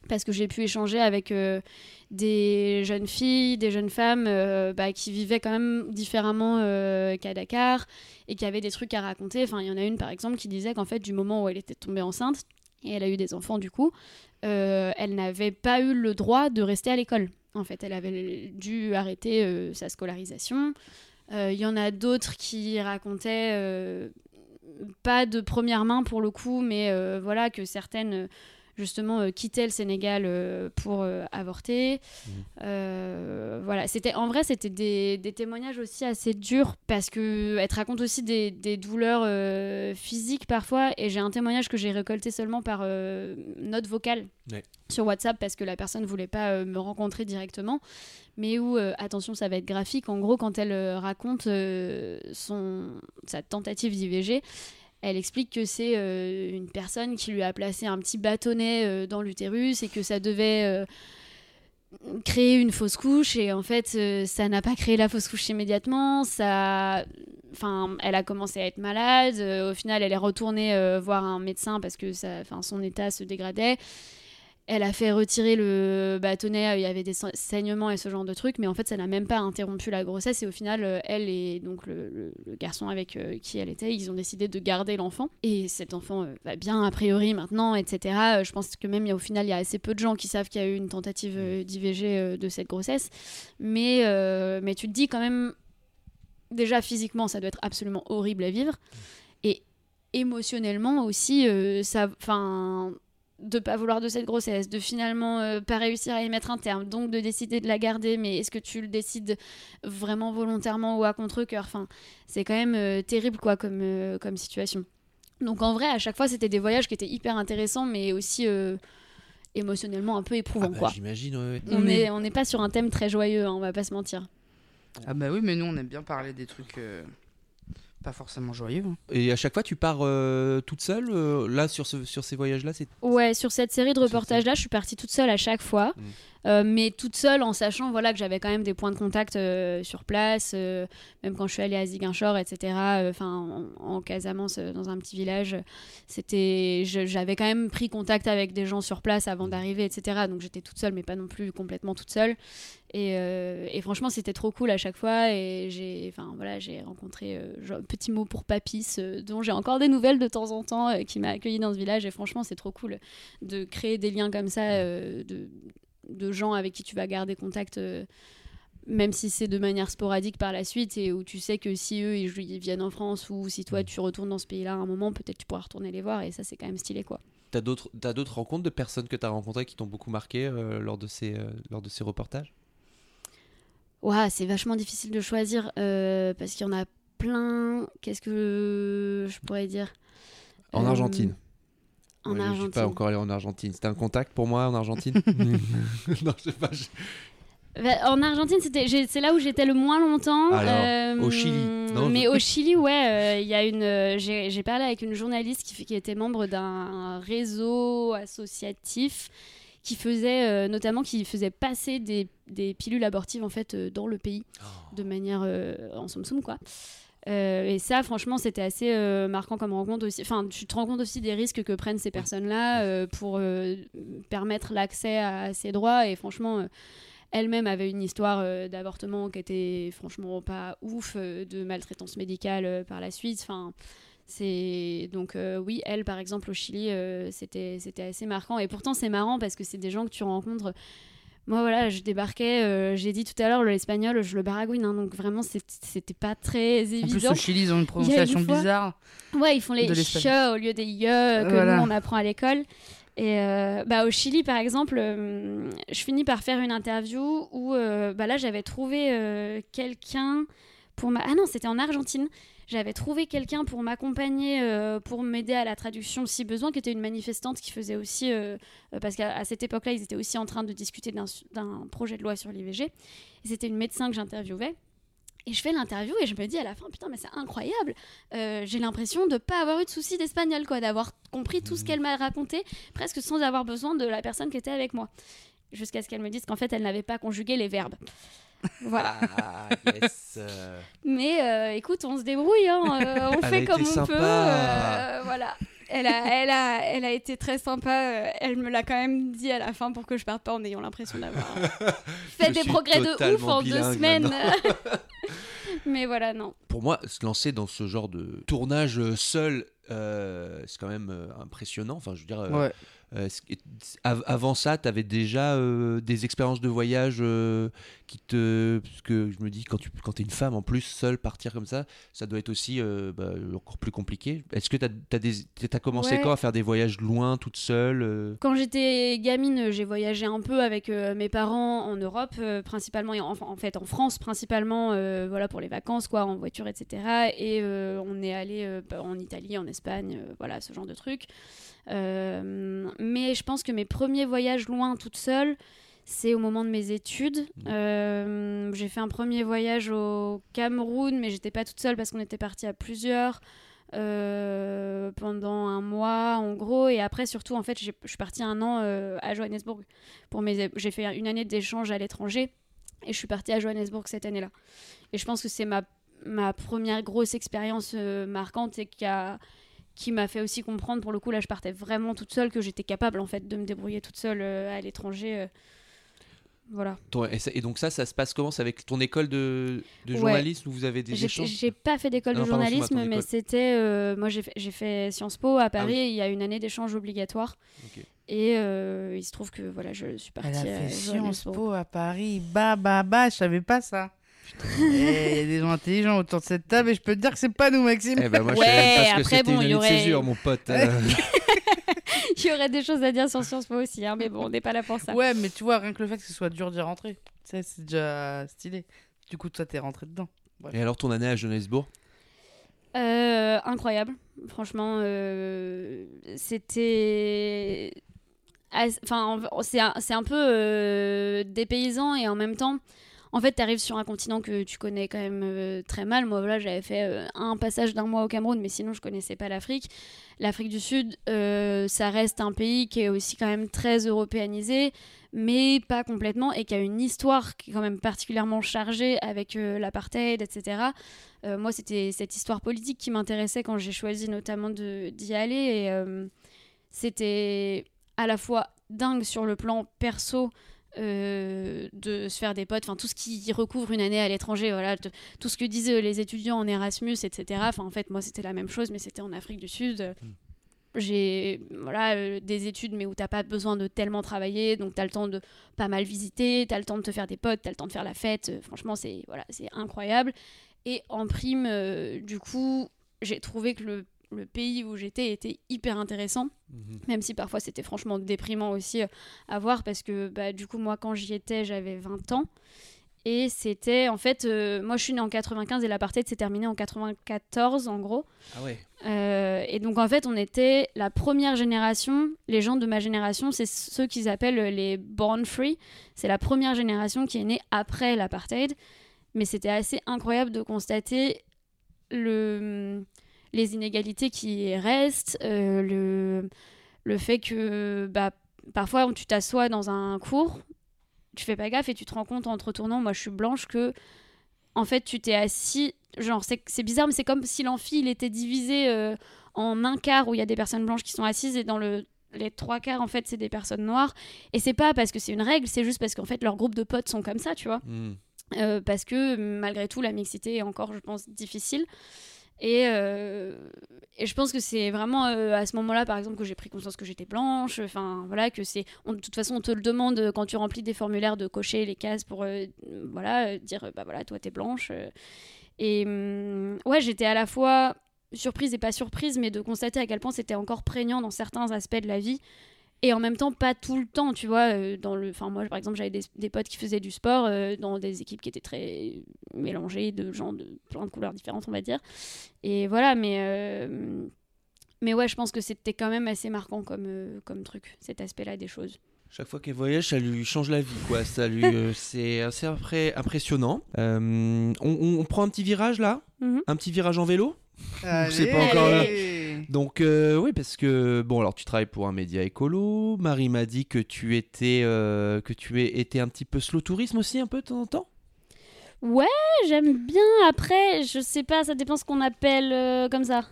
parce que j'ai pu échanger avec des jeunes filles, des jeunes femmes bah, qui vivaient quand même différemment qu'à Dakar et qui avait des trucs à raconter. Enfin, il y en a une par exemple qui disait qu'en fait, du moment où elle était tombée enceinte et elle a eu des enfants du coup, euh, elle n'avait pas eu le droit de rester à l'école. En fait, elle avait dû arrêter euh, sa scolarisation. Euh, il y en a d'autres qui racontaient, pas de première main pour le coup, mais voilà, que certaines justement euh, quitter le Sénégal euh, pour euh, avorter. Mmh. voilà, c'était en vrai c'était des, des, témoignages aussi assez durs parce que elle te raconte aussi des, des douleurs physiques parfois. Et j'ai un témoignage que j'ai récolté seulement par note vocale sur WhatsApp parce que la personne ne voulait pas me rencontrer directement. Mais où, attention, ça va être graphique, en gros, quand elle raconte son, sa tentative d'IVG, elle explique que c'est euh, une personne qui lui a placé un petit bâtonnet euh, dans l'utérus et que ça devait euh, créer une fausse couche. Et en fait ça n'a pas créé la fausse couche immédiatement. Ça elle a commencé à être malade. Au final elle est retournée voir un médecin parce que son état se dégradait elle a fait retirer le bâtonnet, il y avait des saignements et ce genre de trucs, mais en fait ça n'a même pas interrompu la grossesse. Et au final euh, elle et donc le, garçon avec euh, qui elle était, ils ont décidé de garder l'enfant. Et cet enfant euh, va bien a priori maintenant, etc. je pense que même au final il y a assez peu de gens qui savent qu'il y a eu une tentative d'IVG de cette grossesse, mais, mais tu te dis quand même, déjà physiquement ça doit être absolument horrible à vivre. Et émotionnellement aussi, ça, enfin de pas vouloir de cette grossesse, de finalement euh, pas réussir à y mettre un terme, donc de décider de la garder, mais est-ce que tu le décides vraiment volontairement ou à contre-coeur? Enfin, c'est quand même euh, terrible quoi comme, euh, comme situation. Donc en vrai, à chaque fois, c'était des voyages qui étaient hyper intéressants, mais aussi émotionnellement un peu éprouvants. Ah bah, J'imagine. On n'est on pas sur un thème très joyeux, hein, on va pas se mentir. Ah bah oui, mais nous on aime bien parler des trucs pas forcément joyeux. Hein. Et à chaque fois, tu pars euh, toute seule euh, Là, sur, ce, sur ces voyages-là c'est... Ouais, sur cette série de reportages-là, je suis partie toute seule à chaque fois. Mm. Euh, mais toute seule en sachant voilà, que j'avais quand même des points de contact sur place, même quand je suis allée à Ziguinchor, etc. Enfin, en, Casamance, dans un petit village, c'était, j'avais quand même pris contact avec des gens sur place avant mm. d'arriver, etc. Donc j'étais toute seule, mais pas non plus complètement toute seule. Euh, et, franchement, c'était trop cool à chaque fois. Et j'ai, enfin voilà, j'ai rencontré euh, un petit mot pour Papis, euh, dont j'ai encore des nouvelles de temps en temps, qui m'a accueilli dans ce village. Et franchement, c'est trop cool de créer des liens comme ça, de, de, gens avec qui tu vas garder contact. même si c'est de manière sporadique par la suite et où tu sais que si eux ils, viennent en France ou si toi tu retournes dans ce pays-là à un moment, peut-être tu pourras retourner les voir et ça c'est quand même stylé quoi. T'as d'autres, rencontres de personnes que tu as rencontrées qui t'ont beaucoup marqué lors, de ces, lors de ces reportages? Ouais, c'est vachement difficile de choisir euh, parce qu'il y en a plein. Qu'est-ce que je pourrais dire? En euh, Argentine. En Argentine. Je suis pas encore allé en Argentine. C'était un contact pour moi en Argentine Non, je sais pas. Bah, en Argentine, c'était, c'est là où j'étais le moins longtemps. Alors, au Chili. Non, mais au Chili, ouais, il y a une. j'ai, parlé avec une journaliste qui, qui était membre d'un réseau associatif qui faisait euh, notamment qui faisait passer des, des, pilules abortives en fait euh, dans le pays oh. de manière euh, en somme somme quoi. Et ça, franchement, c'était assez marquant comme rencontre aussi. Enfin, tu te rends compte aussi des risques que prennent ces personnes-là pour permettre l'accès à, ces droits. Et franchement, elle-même avait une histoire d'avortement qui était franchement pas ouf, de maltraitance médicale par la suite. Enfin, c'est donc euh, oui, elle par exemple au Chili, euh, c'était c'était assez marquant et pourtant c'est marrant parce que c'est des gens que tu rencontres. Moi voilà, je débarquais, euh, j'ai dit tout à l'heure l'espagnol, je le baragouine, hein, donc vraiment c'était pas très évident. En plus au Chili ils ont une prononciation bizarre. Ouais, ils font les ch au lieu des ye que nous on apprend à l'école. Et euh, bah, au Chili, par exemple, euh, je finis par faire une interview où bah, là, j'avais trouvé quelqu'un pour ma... Ah non, c'était en Argentine. J'avais trouvé quelqu'un pour m'accompagner, euh, pour m'aider à la traduction si besoin, qui était une manifestante qui faisait aussi... euh, euh, parce qu'à cette époque-là, ils étaient aussi en train de discuter d'un projet de loi sur l'IVG. C'était une médecin que j'interviewais. Et je fais l'interview et je me dis à la fin, putain, mais c'est incroyable. Euh, J'ai l'impression de ne pas avoir eu de soucis d'espagnol, quoi, d'avoir compris tout ce qu'elle m'a raconté, presque sans avoir besoin de la personne qui était avec moi. Jusqu'à ce qu'elle me dise qu'en fait, elle n'avait pas conjugué les verbes. Voilà. Ah, yes. Mais euh, écoute, on se débrouille, hein, euh, on Elle fait comme on sympa. peut. euh, voilà. Elle a, elle, a, elle a été très sympa. Elle me l'a quand même dit à la fin pour que je parte pas en ayant l'impression d'avoir fait Je des progrès de ouf en deux semaines. Mais voilà, non. Pour moi, se lancer dans ce genre de tournage seul, euh, c'est quand même impressionnant. Enfin, je veux dire, euh, Ouais. Euh, avant ça, tu avais déjà euh, des expériences de voyage euh, qui te. Parce que je me dis, quand tu quand es une femme en plus, seule, partir comme ça, ça doit être aussi bah, encore plus compliqué. Est-ce que tu as, commencé Ouais. quand à faire des voyages loin, toute seule Quand j'étais gamine, j'ai voyagé un peu avec mes parents en Europe, principalement, et en, en fait en France principalement, voilà pour les vacances, quoi, en voiture, etc. Et on est allé bah, en Italie, en Espagne, voilà ce genre de trucs. Euh, mais je pense que mes premiers voyages loin toute seule, c'est au moment de mes études. Euh, j'ai fait un premier voyage au Cameroun, mais j'étais pas toute seule parce qu'on était partis à plusieurs euh, pendant un mois en gros. Et après, surtout, en fait, je suis partie un an euh, à Johannesburg. Pour mes, j'ai fait une année d'échange à l'étranger et je suis partie à Johannesburg cette année-là. Et je pense que c'est ma, ma première grosse expérience marquante et qui a qui m'a fait aussi comprendre, pour le coup, là, je partais vraiment toute seule, que j'étais capable, en fait, de me débrouiller toute seule euh, à l'étranger. euh. Voilà. Et, donc ça, ça se passe comment? C'est avec ton école de, de Ouais. journalisme où vous avez des échanges? j'ai pas fait d'école Ah de non, journalisme, mais c'était. euh, moi, j'ai fait, Sciences Po à Paris. Ah oui. Il y a une année d'échange obligatoire. Et euh, il se trouve que voilà, je suis partie. Elle a à fait Sciences Johannesburg. Po à Paris. Bah, bah, bah, je savais pas ça. Eh, Il y a des gens intelligents autour de cette table et je peux te dire que c'est pas nous, Maxime. Eh ben moi, je Ouais, savais même pas ce que après, c'était bon, une il y aurait- césure, mon pote. euh. Il y aurait des choses à dire sur Sciences Po aussi, hein, mais bon, on n'est pas là pour ça. Ouais, mais tu vois, rien que le fait que ce soit dur d'y rentrer, ça, c'est déjà stylé. Du coup, toi, t'es rentré dedans. Et alors ton année à Johannesburg? Euh, incroyable, franchement, euh, c'était, enfin, en- c'est un, un peu euh, dépaysant et en même temps, en fait, tu arrives sur un continent que tu connais quand même euh, très mal. Moi, voilà, j'avais fait euh, un passage d'un mois au Cameroun, mais sinon, je connaissais pas l'Afrique. L'Afrique du Sud, euh, ça reste un pays qui est aussi quand même très européanisé, mais pas complètement, et qui a une histoire qui est quand même particulièrement chargée avec l'apartheid, etc. Moi, c'était cette histoire politique qui m'intéressait quand j'ai choisi notamment d'y aller. C'était à la fois dingue sur le plan perso euh, de se faire des potes, enfin tout ce qui recouvre une année à l'étranger, voilà, tout ce que disaient les étudiants en Erasmus, etc. Enfin, en fait, moi, c'était la même chose, mais c'était en Afrique du Sud. J'ai voilà, euh, des études, mais où t'as pas besoin de tellement travailler, donc t'as le temps de pas mal visiter, t'as le temps de te faire des potes, t'as le temps de faire la fête. Euh, franchement, c'est voilà, c'est incroyable. Et en prime, euh, du coup, j'ai trouvé que le, le pays où j'étais était hyper intéressant, même si parfois c'était franchement déprimant aussi euh, à voir, parce que bah, du coup, moi, quand j'y étais, j'avais 20 ans. Et c'était, en fait, euh, moi je suis née en 95 et l'apartheid s'est terminé en 94 en gros. Ah ouais. Euh, et donc en fait, on était la première génération. Les gens de ma génération, c'est ceux qu'ils appellent les born free. C'est la première génération qui est née après l'apartheid. Mais c'était assez incroyable de constater le, les inégalités qui restent, euh, le, le fait que bah, parfois tu t'assois dans un cours, tu fais pas gaffe et tu te rends compte en te retournant, moi je suis blanche, que en fait tu t'es assis, genre c'est c'est bizarre, mais c'est comme si l'amphi il était divisé euh, en un quart où il y a des personnes blanches qui sont assises et dans le les trois quarts en fait c'est des personnes noires. Et c'est pas parce que c'est une règle c'est juste parce qu'en fait leur groupe de potes sont comme ça tu vois. Hmm. euh, parce que malgré tout la mixité est encore je pense difficile et, euh, et je pense que c'est vraiment euh, à ce moment-là par exemple que j'ai pris conscience que j'étais blanche. Enfin voilà que c'est de toute façon on te le demande euh, quand tu remplis des formulaires de cocher les cases pour voilà dire bah voilà toi t'es blanche. Et hum, ouais j'étais à la fois surprise et pas surprise mais de constater à quel point c'était encore prégnant dans certains aspects de la vie Et en même temps, pas tout le temps, tu vois. euh, dans le... enfin, moi, par exemple, j'avais des, des potes qui faisaient du sport euh, dans des équipes qui étaient très mélangées, de gens de plein de couleurs différentes, on va dire. Et voilà, mais, euh, mais ouais, je pense que c'était quand même assez marquant comme, euh, comme truc, cet aspect-là des choses. Chaque fois qu'elle voyage, ça lui change la vie, quoi. Ça lui, euh, c'est assez après impressionnant. Euh, on, prend un petit virage là, Mhm. un petit virage en vélo? C'est pas Allez. encore là. Donc euh, oui, parce que bon, alors tu travailles pour un média écolo. Marie m'a dit que tu étais, euh, que tu étais un petit peu slow tourisme aussi, un peu de temps en temps? Ouais, j'aime bien. Après, je sais pas, ça dépend ce qu'on appelle euh, comme ça.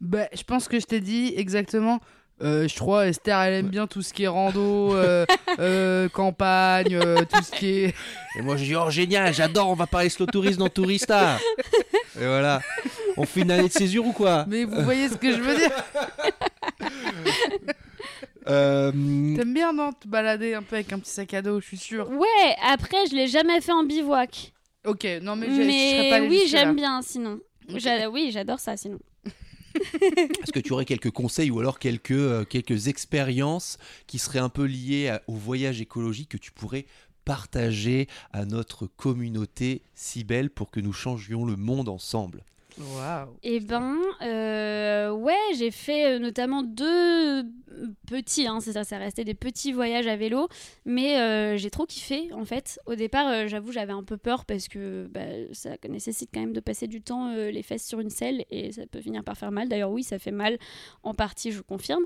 Bah, je pense que je t'ai dit exactement. Euh, je crois Esther elle aime bien tout ce qui est rando, euh, euh, campagne, euh, tout ce qui est. Et moi je dis oh génial, j'adore, on va parler slow tourisme dans Tourista. Et voilà, on fait une année de césure ou quoi Mais vous voyez ce que je veux dire Euh, T'aimes bien non te balader un peu avec un petit sac à dos, je suis sûre. Ouais, après, je l'ai jamais fait en bivouac. Ok, non mais, j'ai- je serais pas allée oui, jusque-là. j'aime bien sinon. J'a- Oui, j'adore ça sinon. Est-ce que tu aurais quelques conseils ou alors quelques, euh, quelques expériences qui seraient un peu liées à- au voyage écologique que tu pourrais partager à notre communauté si belle pour que nous changions le monde ensemble? Waouh. Eh ben, euh, ouais, j'ai fait euh, notamment deux petits, hein, c'est ça, ça restait des petits voyages à vélo, mais euh, j'ai trop kiffé en fait. Au départ, euh, j'avoue, j'avais un peu peur parce que bah, ça nécessite quand même de passer du temps les fesses sur une selle et ça peut finir par faire mal. D'ailleurs, oui, ça fait mal en partie, je confirme,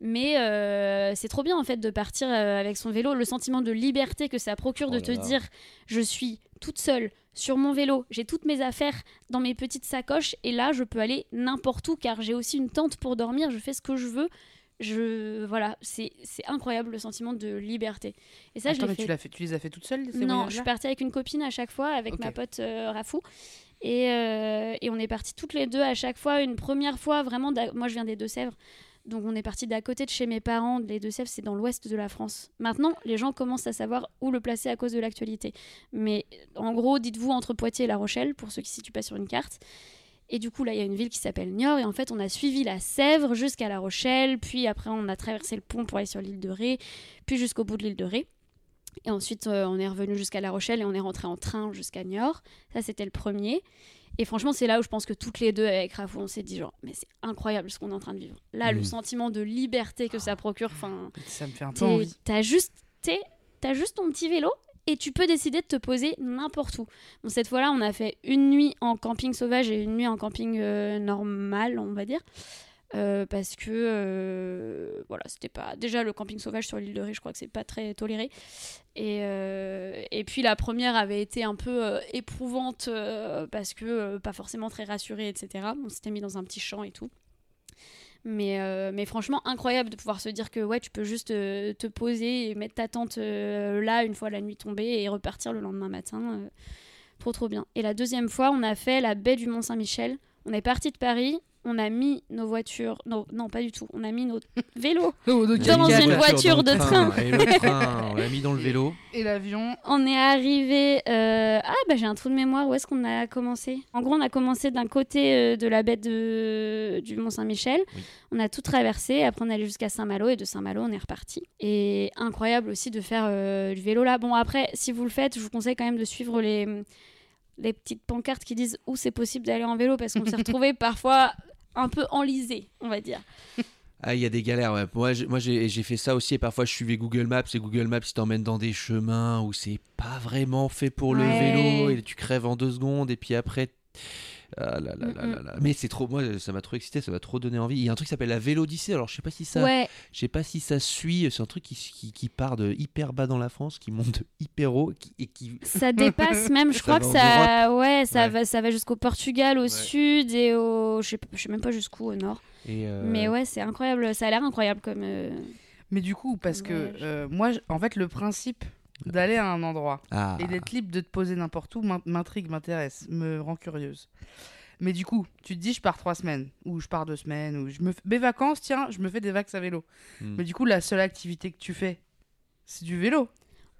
mais euh, c'est trop bien en fait de partir euh, avec son vélo, le sentiment de liberté que ça procure Oh de là te là. dire, je suis toute seule sur mon vélo, j'ai toutes mes affaires dans mes petites sacoches et là je peux aller n'importe où car j'ai aussi une tente pour dormir, je fais ce que je veux. Je voilà, c'est incroyable le sentiment de liberté. Et ça Attends, je mais l'ai tu, fait. l'as fait, tu les as fait toutes seules ces Non, je suis partie avec une copine à chaque fois, avec ma pote euh, Rafou. Et, euh, et on est partis toutes les deux à chaque fois. Une première fois, vraiment, moi je viens des Deux-Sèvres. Donc on est parti d'à côté de chez mes parents. Les Deux-Sèvres, c'est dans l'ouest de la France. Maintenant, les gens commencent à savoir où le placer à cause de l'actualité. Mais en gros, dites-vous entre Poitiers et La Rochelle, pour ceux qui ne situent pas sur une carte. Et du coup, là, il y a une ville qui s'appelle Niort. Et en fait, on a suivi la Sèvre jusqu'à La Rochelle. Puis après, on a traversé le pont pour aller sur l'île de Ré. Puis jusqu'au bout de l'île de Ré. Et ensuite, euh, on est revenu jusqu'à La Rochelle et on est rentré en train jusqu'à Niort. Ça, c'était le premier. Et franchement, c'est là où je pense que toutes les deux, avec Rafou, on s'est dit genre, mais c'est incroyable ce qu'on est en train de vivre. Là, le Mm. sentiment de liberté que ça procure, enfin, Ça me fait un peu envie. t'as juste, t'as juste ton petit vélo et tu peux décider de te poser n'importe où. Bon, cette fois-là, on a fait une nuit en camping sauvage et une nuit en camping euh, normal, on va dire. Euh, parce que euh, voilà, c'était pas déjà le camping sauvage sur l'île de Ré, je crois que c'est pas très toléré. Et, euh, et puis la première avait été un peu éprouvante parce que pas forcément très rassurée, etc. On s'était mis dans un petit champ et tout. Mais, mais franchement, incroyable de pouvoir se dire que ouais, tu peux juste te poser et mettre ta tente là une fois la nuit tombée et repartir le lendemain matin. trop trop bien. Et la deuxième fois, on a fait la baie du Mont-Saint-Michel. On est parti de Paris, on a mis nos voitures. Non, non, pas du tout. On a mis nos vélos Oh, donc, Dans une voiture de train. Et le train, on l'a mis dans le vélo. Et l'avion. On est arrivé. euh, Ah, bah j'ai un trou de mémoire. Où est-ce qu'on a commencé? En gros, on a commencé d'un côté euh, de la baie de... du Mont-Saint-Michel. Oui. On a tout traversé. Après, on est allé jusqu'à Saint-Malo. Et de Saint-Malo, on est reparti. Et incroyable aussi de faire euh, du vélo là. Bon, après, si vous le faites, je vous conseille quand même de suivre les, les petites pancartes qui disent où c'est possible d'aller en vélo? Parce qu'on s'est retrouvé parfois un peu enlisé, on va dire. Ah, il y a des galères, ouais. Moi, j'ai- moi j'ai j'ai fait ça aussi et parfois je suivais Google Maps et Google Maps il t'emmène dans des chemins où c'est pas vraiment fait pour le Ouais. vélo et tu crèves en deux secondes et puis après. Ah là là là Mm, là là. Mais c'est trop, moi ça m'a trop excité, ça m'a trop donné envie. Il y a un truc qui s'appelle la Vélodyssée, alors je sais pas si ça, Ouais, je sais pas si ça suit, c'est un truc qui, qui, qui part de hyper bas dans la France, qui monte hyper haut qui- et qui. Ça dépasse même, je crois que ça, ouais, ça Ouais. va, ça va jusqu'au Portugal, au Ouais. sud et au, je sais, je sais même pas jusqu'où au nord. Et euh, Mais ouais, c'est incroyable, ça a l'air incroyable comme. euh, Mais du coup, parce que euh, moi, en fait, le principe d'aller à un endroit Ah. et d'être libre de te poser n'importe où m'in- m'intrigue, m'intéresse, me rend curieuse. Mais du coup, tu te dis, je pars trois semaines, ou je pars deux semaines, ou je me mes vacances, tiens, je me fais des vagues à vélo. Hmm. Mais du coup, la seule activité que tu fais, c'est du vélo.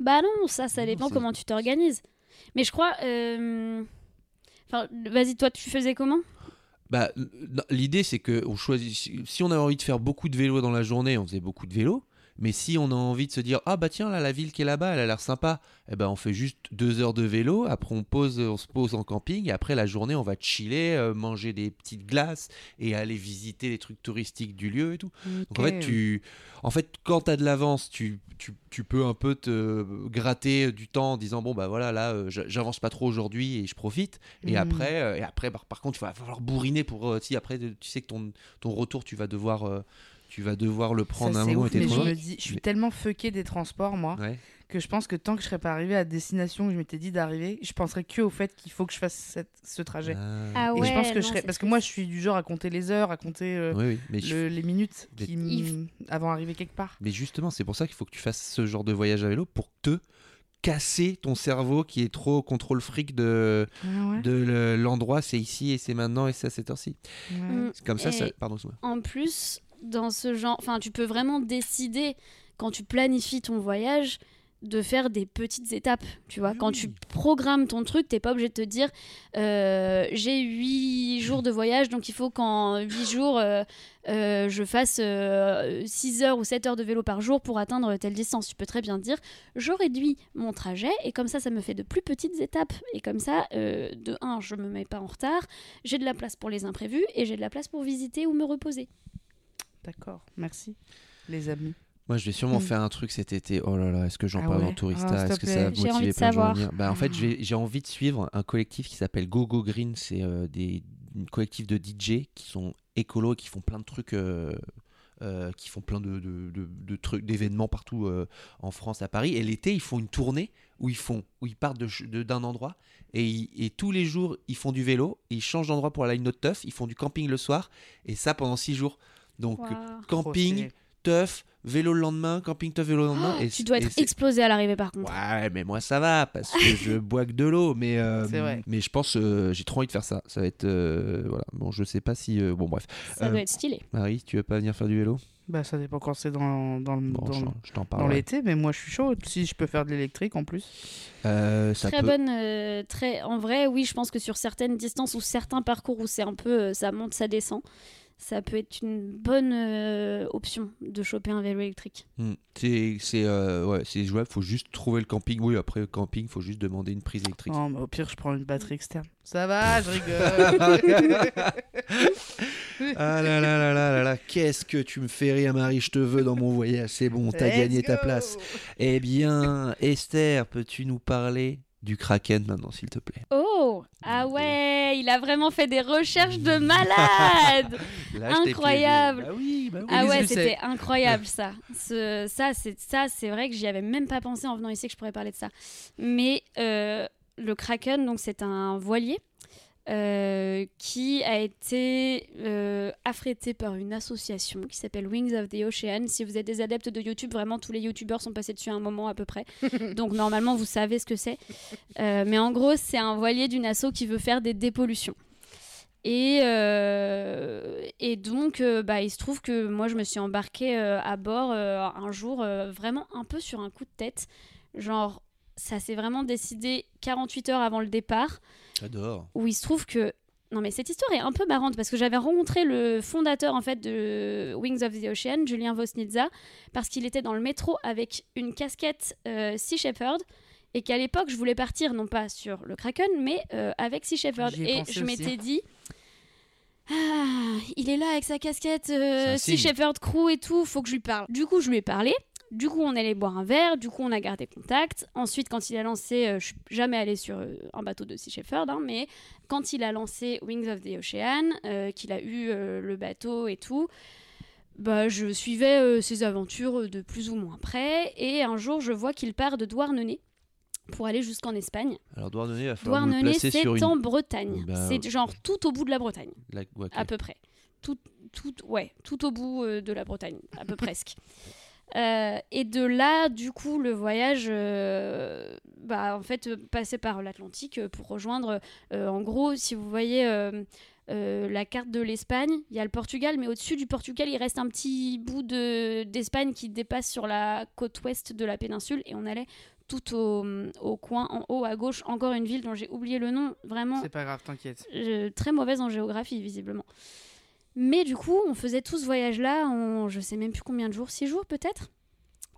Bah non, ça, ça Non, dépend comment tu t'organises. Mais je crois. euh, Enfin, vas-y, toi, tu faisais comment? Bah, l'idée c'est que on choisit. si- Si on avait envie de faire beaucoup de vélo dans la journée, on faisait beaucoup de vélo. Mais si on a envie de se dire ah bah tiens là la ville qui est là-bas elle a l'air sympa, eh ben on fait juste deux heures de vélo. Après on pose, on se pose en camping et après la journée on va chiller, euh, manger des petites glaces et aller visiter les trucs touristiques du lieu et tout. Donc en fait tu, en fait quand t'as de l'avance tu, tu, tu peux un peu te gratter du temps en disant bon bah voilà là euh, j'avance pas trop aujourd'hui et je profite. Et Mm. après euh, et après par, par contre il va falloir bourriner pour si après tu sais que ton ton retour tu vas devoir tu vas devoir le prendre Ça, un moment ouf, et mais trop je me dis, je suis Mais- tellement fucké des transports, moi, Ouais. que je pense que tant que je serais pas arrivé à la destination que je m'étais dit d'arriver, je penserais que au fait qu'il faut que je fasse cette- ce trajet. Ah Et ouais, je pense que non, je serais, parce que moi, je suis du genre à compter les heures, à compter euh, Oui, oui, mais, je- le- les minutes qui Il avant d'arriver quelque part. mais justement, c'est pour ça qu'il faut que tu fasses ce genre de voyage à vélo pour te casser ton cerveau qui est trop au contrôle fric de, Ah ouais, de le- l'endroit, c'est ici et c'est maintenant et c'est à cette heure-ci. ouais. Mm. Comme ça, Et ça... pardon, excuse-moi. En plus, dans ce genre, enfin, tu peux vraiment décider quand tu planifies ton voyage de faire des petites étapes, tu vois. Oui, Quand tu programmes ton truc, t'es pas obligé de te dire euh, j'ai 8 jours de voyage, donc il faut qu'en 8 jours euh, euh, je fasse 6 heures ou 7 heures de vélo par jour pour atteindre telle distance. Tu peux très bien dire je réduis mon trajet et comme ça, ça me fait de plus petites étapes. Et comme ça, de 1, je me mets pas en retard, j'ai de la place pour les imprévus et j'ai de la place pour visiter ou me reposer. D'accord, merci, les amis. Moi, je vais sûrement Mm. faire un truc cet été. Oh là là, est-ce que j'en Ah parle ouais dans Tourista? Ah, Est-ce que ça va motiver plein de gens à savoir. venir Bah, En fait, Ah. j'ai envie de suivre un collectif qui s'appelle Go Go Green. C'est euh, des un collectif de DJ qui sont écolos et qui font plein de trucs. euh, euh, qui font plein de, de- de- de trucs, d'événements partout euh, en France, à Paris. Et l'été, ils font une tournée où ils font, où ils partent d'un endroit et, ils- et tous les jours, ils font du vélo. Ils changent d'endroit pour aller à une autre teuf. Ils font du camping le soir et ça pendant six jours. Donc camping, teuf, vélo le lendemain, camping teuf, vélo le lendemain. et Tu dois être explosé à l'arrivée par contre. Ouais, mais moi ça va parce que je bois que de l'eau, mais euh, C'est vrai. mais je pense euh, j'ai trop envie de faire ça. Ça va être euh, voilà. Bon, je sais pas si euh, bon bref. Ça Euh, doit être stylé. Marie, tu veux pas venir faire du vélo? Bah, ça dépend quand c'est dans, dans, le- Bon, dans, je, je t'en dans l'été, mais moi je suis chaud. Si je peux faire de l'électrique en plus. Euh, ça très peut. bonne, euh, très. En vrai, oui, je pense que sur certaines distances ou certains parcours où c'est un peu, ça monte, ça descend, ça peut être une bonne euh, option de choper un vélo électrique. Hmm. C'est c'est euh, ouais, c'est jouable. Faut juste trouver le camping. Oui, après le camping, faut juste demander une prise électrique. Non, mais au pire, je prends une batterie externe. Ça va, je rigole. Ah là là là là là là, qu'est-ce que tu me fais rire, Marie? Je te veux dans mon voyage. C'est bon, t'as gagné ta place. Eh bien, Esther, peux-tu nous parler du Kraken maintenant, s'il te plaît Oh Ah ouais, il a vraiment fait des recherches de malade Là, Incroyable. Bah oui, bah oui. Ah ouais, c'était incroyable ça. Ce- ça, c'est ça, c'est vrai que j'y avais même pas pensé en venant ici que je pourrais parler de ça. Mais euh, le Kraken, donc c'est un voilier euh, qui a été euh, affrété par une association qui s'appelle Wings of the Ocean. Si vous êtes des adeptes de YouTube, vraiment tous les YouTubeurs sont passés dessus à un moment à peu près. donc normalement vous savez ce que c'est. Euh, mais en gros, c'est un voilier d'une asso qui veut faire des dépollutions. Et, et donc, bah, il se trouve que moi, je me suis embarquée à bord un jour, vraiment un peu sur un coup de tête. Genre, ça s'est vraiment décidé 48 heures avant le départ, J'adore. où il se trouve que... Non, mais cette histoire est un peu marrante parce que j'avais rencontré le fondateur en fait de Wings of the Ocean, Julien Vosnitza, parce qu'il était dans le métro avec une casquette euh, Sea Shepherd et qu'à l'époque je voulais partir non pas sur le Kraken mais euh, avec Sea Shepherd et je m'étais dit ah, il est là avec sa casquette euh, Sea. Shepherd crew et tout, faut que je lui parle. Du coup, je lui ai parlé. Du coup, on allé boire un verre. Du coup, on a gardé contact. Ensuite, quand il a lancé, euh, je suis jamais allée sur euh, un bateau de Sea Shepherd, hein, mais quand il a lancé Wings of the Ocean, euh, qu'il a eu le bateau et tout, bah, je suivais ses aventures de plus ou moins près. Et un jour, je vois qu'il part de Douarnenez pour aller jusqu'en Espagne. Alors Douarnenez, il va falloir nous le Douarnenez, placer c'est sur une. en Bretagne. Bah, c'est genre tout au bout de la Bretagne la- à peu près. Tout, tout, ouais, tout au bout de la Bretagne, à peu presque. Euh, et de là, du coup, le voyage, euh, bah, en fait, passait par l'Atlantique pour rejoindre, euh, en gros, si vous voyez la carte de l'Espagne, il y a le Portugal, mais au-dessus du Portugal, il reste un petit bout de- d'Espagne qui dépasse sur la côte ouest de la péninsule, et on allait tout au, au coin, en haut à gauche, encore une ville dont j'ai oublié le nom, vraiment C'est pas grave, t'inquiète. très mauvaise en géographie, visiblement. Mais du coup, on faisait tout ce voyage-là en je sais même plus combien de jours, six jours peut-être.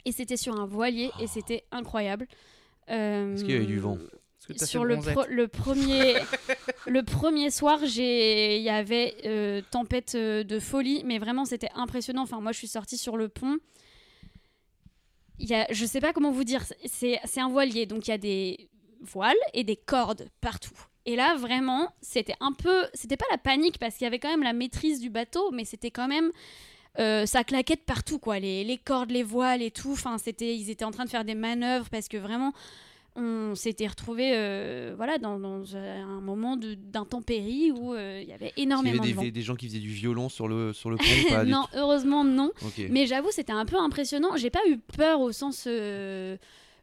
Et c'était sur un voilier et c'était incroyable. Euh, Est-ce qu'il y avait du vent? Sur fait le, bronzette? pro- le premier le premier soir j'ai il y avait euh, tempête euh, de folie mais vraiment c'était impressionnant. Enfin moi je suis sortie sur le pont. Il y a je sais pas comment vous dire c'est un voilier donc il y a des voiles et des cordes partout et là vraiment c'était un peu c'était pas la panique parce qu'il y avait quand même la maîtrise du bateau mais c'était quand même euh, ça claquait de partout quoi les, les cordes les voiles et tout enfin c'était ils étaient en train de faire des manœuvres parce que vraiment on s'était retrouvé voilà dans, dans un moment de- d'intempérie où euh, il y avait Est-ce qu'il y énormément avait de vent. des, des gens qui faisaient du violon sur le, sur le pont pas non, heureusement non. Mais j'avoue, c'était un peu impressionnant. J'ai pas eu peur au sens.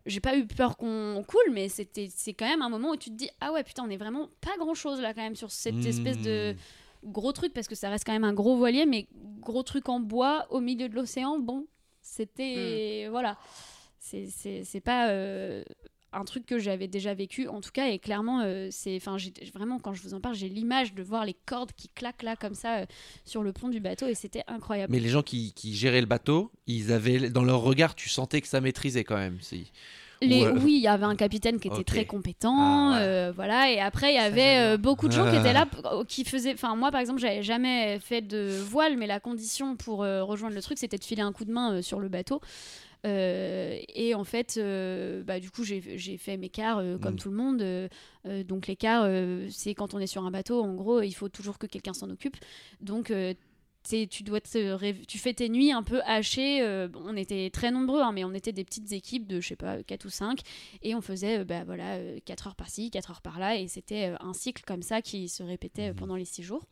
J'ai pas eu peur qu'on coule, mais c'était c'est quand même un moment où tu te dis ah ouais putain on est vraiment pas grand chose là quand même sur cette espèce de gros truc parce que ça reste quand même un gros voilier, mais gros truc en bois au milieu de l'océan. Bon, c'était voilà, c'est c'est c'est pas euh, un truc que j'avais déjà vécu en tout cas et clairement euh, c'est enfin vraiment quand je vous en parle j'ai l'image de voir les cordes qui claquent là comme ça euh, sur le pont du bateau et c'était incroyable. Mais les gens qui, qui géraient le bateau, ils avaient dans leur regard, tu sentais que ça maîtrisait quand même. Si. Les, Ouais. Oui, il y avait un capitaine qui était très compétent, Ah, ouais. euh, voilà. Et après, il y avait euh, beaucoup de gens qui étaient là, qui faisaient. Enfin, moi, par exemple, j'avais jamais fait de voile, mais la condition pour euh, rejoindre le truc, c'était de filer un coup de main euh, sur le bateau. Euh, et en fait, euh, bah, du coup, j'ai fait mes quarts euh, comme Mm. tout le monde. donc, les quarts, c'est quand on est sur un bateau, en gros, il faut toujours que quelqu'un s'en occupe. Donc, tu dois te tu fais tes nuits un peu hachées. euh, on était très nombreux, hein, mais on était des petites équipes de, je sais pas, 4 ou 5. Et on faisait, euh, bah, voilà, 4 heures par-ci, 4 heures par-là. Et c'était un cycle comme ça qui se répétait Mhm. pendant les 6 jours.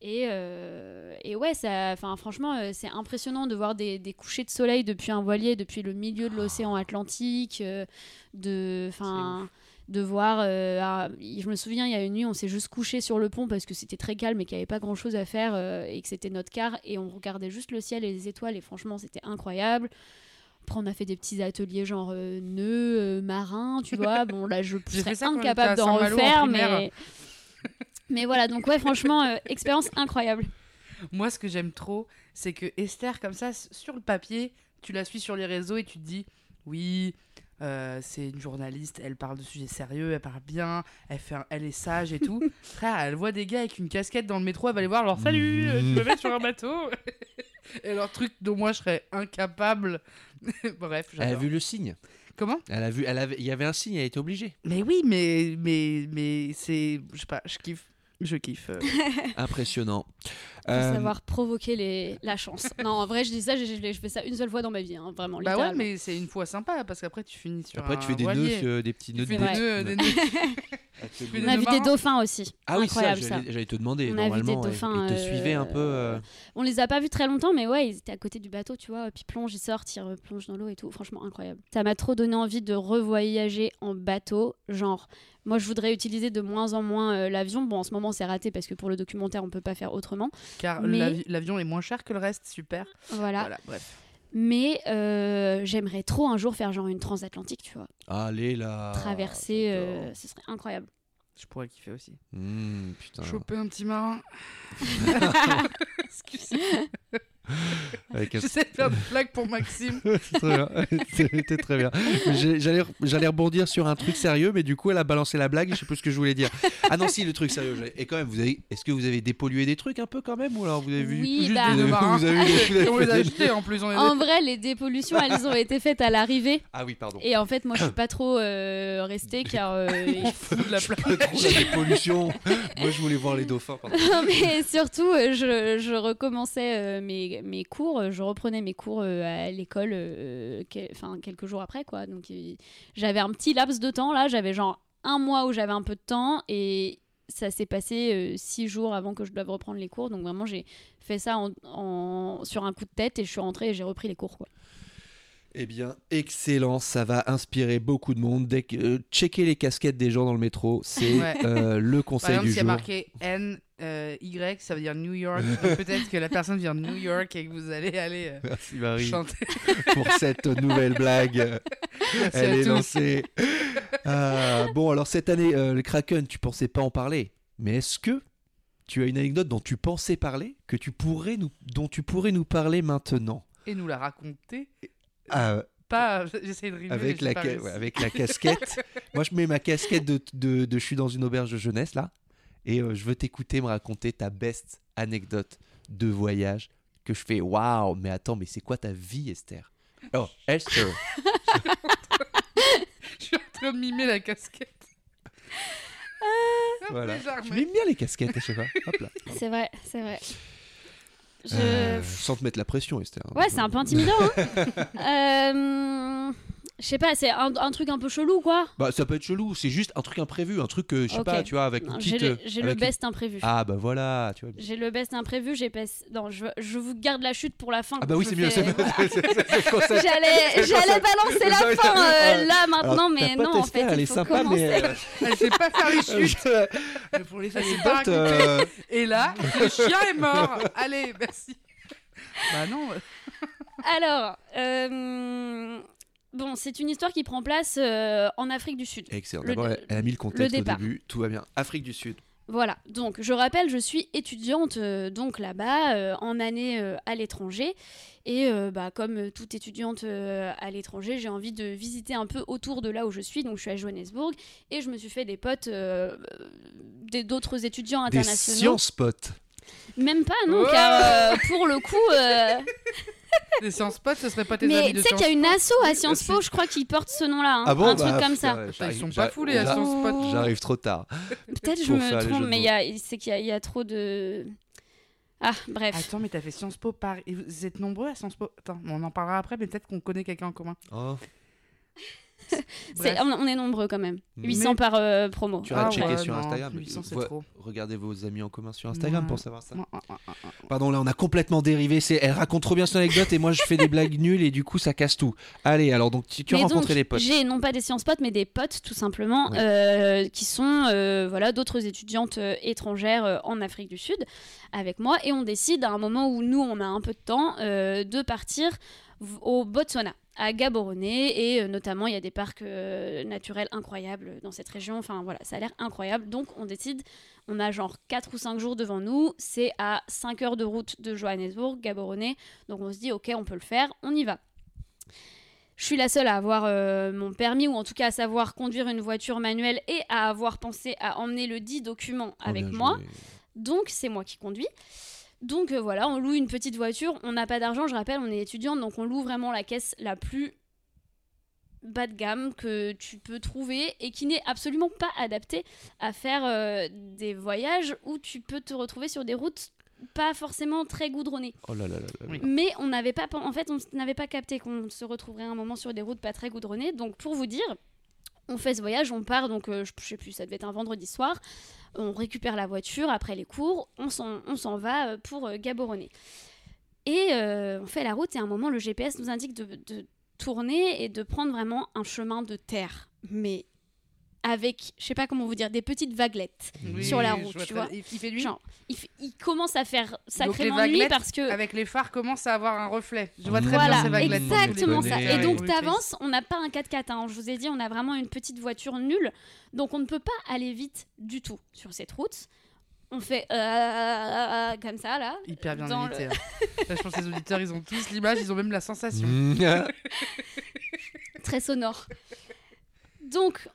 Et, euh, et ouais, ça, franchement, euh, c'est impressionnant de voir des, des couchers de soleil depuis un voilier, depuis le milieu de l'océan Atlantique, euh, de, de voir. euh, ah, je me souviens, il y a une nuit, on s'est juste couché sur le pont parce que c'était très calme et qu'il n'y avait pas grand chose à faire et que c'était notre quart et on regardait juste le ciel et les étoiles et franchement, c'était incroyable. Après, on a fait des petits ateliers genre nœuds marins, tu vois. Bon, là, je serais incapable d'en en refaire, mais. Mais voilà, donc ouais, franchement, euh, expérience incroyable. Moi, ce que j'aime trop, c'est que Esther, comme ça, sur le papier, tu la suis sur les réseaux et tu te dis, oui, euh, c'est une journaliste, elle parle de sujets sérieux, elle parle bien, elle, fait un- elle est sage et tout. Frère, elle voit des gars avec une casquette dans le métro, elle va les voir, alors salut, euh, tu me mets sur un bateau. et leur truc dont moi je serais incapable. Bref, Elle a vu le signe. Comment? Elle a vu, elle avait, il y avait un signe, elle était obligée. Mais oui, mais, mais, mais c'est. Je sais pas, je kiffe. Je kiffe. Impressionnant. Euh, savoir provoquer les... la chance. Non, en vrai, je dis ça, je, je- je fais ça une seule fois dans ma vie, hein, vraiment, bah ouais, mais c'est une fois sympa parce qu'après tu finis sur Après, un tu fais des nœuds, voilier. des petits Tu nœuds fais de On a vu des dauphins aussi. Ah oui, ça, Incroyable ça. j'allais te demander. On a vu des Normalement, dauphins, ils te euh, suivaient un peu. euh, On les a pas vus très longtemps, mais ouais, ils étaient à côté du bateau, tu vois. Puis plonge, ils sortent, ils plongent dans l'eau et tout. Franchement, incroyable. Ça m'a trop donné envie de revoyager en bateau. Genre, moi, je voudrais utiliser de moins en moins euh, l'avion. Bon, en ce moment, c'est raté parce que pour le documentaire, on peut pas faire autrement. Car Mais- l'avion est moins cher que le reste, super. Voilà. Voilà, bref. Mais euh, j'aimerais trop un jour faire genre une transatlantique, tu vois. Allez là. Traverser, euh, ce serait incroyable. Je pourrais kiffer aussi. Mmh, putain. Choper un petit marin. Excusez. Avec un- J'essaie de faire des blagues pour Maxime. C'est très bien. C'était très bien. J'allais rebondir sur un truc sérieux, mais du coup, elle a balancé la blague. Je sais plus ce que je voulais dire. Ah non, si, le truc sérieux. Et quand même, vous avez. Est-ce que vous avez dépollué des trucs un peu quand même, ou alors vous avez vu Oui, Juste bah- des Vous nœuds avez- marins. vous avez- vous avez Et on les a fait des- achetés en plus. On les a- En vrai, les dépollutions, elles ont été faites à l'arrivée. Ah oui, pardon. Et en fait, moi, je suis pas trop euh, restée car. euh, il faut- de la Pas planète. trop la pollution. Moi, je voulais voir les dauphins. pardon. Non, mais surtout, euh, je, je recommençais euh, mes, mes cours, euh, je reprenais mes cours euh, à l'école euh, quelques jours après. quoi. Donc j'avais un petit laps de temps là, j'avais genre un mois où j'avais un peu de temps et ça s'est passé euh, six jours avant que je doive reprendre les cours. Donc vraiment, j'ai fait ça en, en- sur un coup de tête et je suis rentrée et j'ai repris les cours. Quoi. Eh bien, excellent, ça va inspirer beaucoup de monde. Dès que, euh, checker les casquettes des gens dans le métro, c'est Ouais. euh, le Par conseil exemple, du s'il y a jour. marqué N, euh, Y, ça veut dire New York. Donc Peut-être que la personne vient de New York et que vous allez aller euh, Merci Marie chanter. pour cette nouvelle blague. Merci Elle à est tous. lancée. Ah, bon, alors cette année, euh, le Kraken, tu pensais pas en parler, mais est-ce que tu as une anecdote dont tu pensais parler, que tu pourrais nous, dont tu pourrais nous parler maintenant? Et nous la raconter. Ah, Pas, j'essaie de rimer. avec, mais la j'ai pas ca- réussi. ouais, avec la casquette. Moi, je mets ma casquette de, de, de je suis dans une auberge de jeunesse, là. Et euh, je veux t'écouter me raconter ta best anecdote de voyage que je fais waouh, mais attends, mais c'est quoi ta vie, Esther? Oh, Esther. Je suis en train de mimer la casquette. voilà. Je mets bien les casquettes à chaque fois. Hop là. C'est vrai, c'est vrai. Je... Euh, sans te mettre la pression, Esther. Ouais, c'est un peu intimidant. Hein Euh, Je sais pas, c'est un, un truc un peu chelou, quoi. Bah, ça peut être chelou, c'est juste un truc imprévu, un truc, euh, je sais pas, tu vois, avec une Non, J'ai petite. le, euh, j'ai le une- best imprévu. Ah, bah voilà, tu vois. J'ai le best imprévu, j'ai pas... Non, je, je vous garde la chute pour la fin. Ah, bah oui, c'est mieux, fais- c'est mieux. c'est- c'est- c'est le concept. J'allais, balancer la fin euh, là Alors, maintenant, mais non, en fait, elle il est faut sympa, commencer. mais. euh, Elle sait pas faire les chutes. Pour les anecdotes, Et là, le chien est mort. Allez, merci. Bah non. Alors, euh, bon, c'est une histoire qui prend place euh, en Afrique du Sud. Excellent. Le- D'abord, elle a mis le contexte au début. Tout va bien. Afrique du Sud. Voilà, donc je rappelle, je suis étudiante euh, donc là-bas euh, en année euh, à l'étranger et bah, comme toute étudiante à l'étranger, j'ai envie de visiter un peu autour de là où je suis, donc je suis à Johannesburg et je me suis fait des potes des- d'autres étudiants Des internationaux. sciences potes. Même pas, non, Oh car pour le coup, euh, Les sciences potes, ce serait pas tes mais amis tu de sais qu'il y a une asso à Sciences Po, je crois, qui porte ce nom-là, hein, Ah bon un bah, truc comme putain, ça. ouais, Ils j'arrive- sont pas fous, les j'a- sciences potes. J'arrive trop tard. Peut-être je me trompe, mais mots. il y a- c'est qu'il y, y a trop de. Ah, bref. Attends, mais t'as fait Sciences Po Paris. Vous êtes nombreux à Sciences Po? Attends, on en parlera après, mais peut-être qu'on connaît quelqu'un en commun. Oh, On, on est nombreux quand même. Mais- 800 par euh, promo. Tu vas Ah checker ouais, sur non, Instagram. plus 800, c'est Vo- trop. Regardez vos amis en commun sur Instagram Ouais. pour savoir ça. Pardon, là on a complètement dérivé. C'est, elle raconte trop bien son anecdote et moi je fais des blagues nulles et du coup ça casse tout. Allez, alors donc tu, tu as Mais rencontré donc, des potes. J'ai non pas des sciences potes, mais des potes tout simplement, euh, qui sont euh, voilà d'autres étudiantes étrangères euh, en Afrique du Sud avec moi, et on décide à un moment où nous on a un peu de temps euh, de partir au Botswana à Gaborone. Et euh, notamment il y a des parcs euh, naturels incroyables dans cette région. Enfin voilà ça a l'air incroyable. Donc on décide on a genre 4 ou 5 jours devant nous. C'est à 5 heures de route de Johannesburg Gaborone. Donc on se dit ok on peut le faire on y va. Je suis la seule à avoir euh, mon permis ou en tout cas à savoir conduire une voiture manuelle et à avoir pensé à emmener le dit document Oh, avec moi. joué. donc c'est moi qui conduis. Donc euh, voilà, on loue une petite voiture, on n'a pas d'argent, je rappelle, on est étudiante, donc on loue vraiment la caisse la plus bas de gamme que tu peux trouver et qui n'est absolument pas adaptée à faire euh, des voyages où tu peux te retrouver sur des routes pas forcément très goudronnées. Oh là là là là. Oui. Mais on n'avait pas, en fait, on n'avait pas capté qu'on se retrouverait un moment sur des routes pas très goudronnées. Donc pour vous dire, on fait ce voyage, on part, donc euh, je, sais plus, ça devait être un vendredi soir. On récupère la voiture après les cours, on s'en, va euh, pour euh, Gaborone. Et on fait la route et à un moment, le GPS nous indique de, de tourner et de prendre vraiment un chemin de terre. Mais avec, je sais pas comment vous dire, des petites vaguelettes. Oui, Sur la route, vois tu vois. Il, il fait nuit. Genre, il, fait- il commence à faire Donc les sacrément nuit parce que... Avec les phares, commence à avoir un reflet. Je vois très Voilà, bien ces vaguelettes. exactement ça. Et donc t'avances, on n'a pas un 4x4, hein. je vous ai dit, on a vraiment une petite voiture nulle, donc on ne peut pas aller vite du tout sur cette route. On fait euh, euh, euh, comme ça là. Hyper bien Dans imité. hein. Là, je pense que les auditeurs, ils ont tous l'image, ils ont même la sensation. Très sonore. Donc,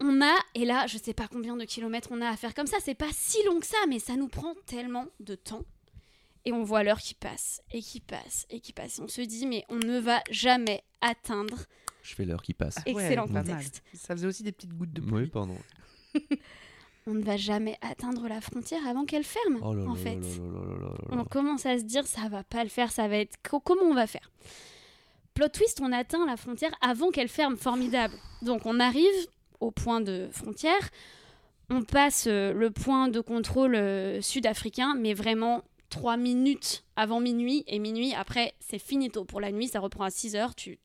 on a, et là, je sais pas combien de kilomètres on a à faire comme ça, c'est pas si long que ça, mais ça nous prend tellement de temps. Et on voit l'heure qui passe, et qui passe, et qui passe. On se dit, mais on ne va jamais atteindre. Je fais l'heure qui passe. Ouais, Excellent pas mal. contexte. Ça faisait aussi des petites gouttes de Oui, pluie. pardon. On ne va jamais atteindre la frontière avant qu'elle ferme, Oh là en là fait. là là là là là là On commence à se dire, ça va pas le faire, ça va être. co- Comment on va faire? Plot twist, on atteint la frontière avant qu'elle ferme, formidable. Donc on arrive au point de frontière, on passe euh, le point de contrôle euh, sud-africain, mais vraiment trois minutes avant minuit, et minuit après, c'est finito pour la nuit, ça reprend à 6 heures, tu.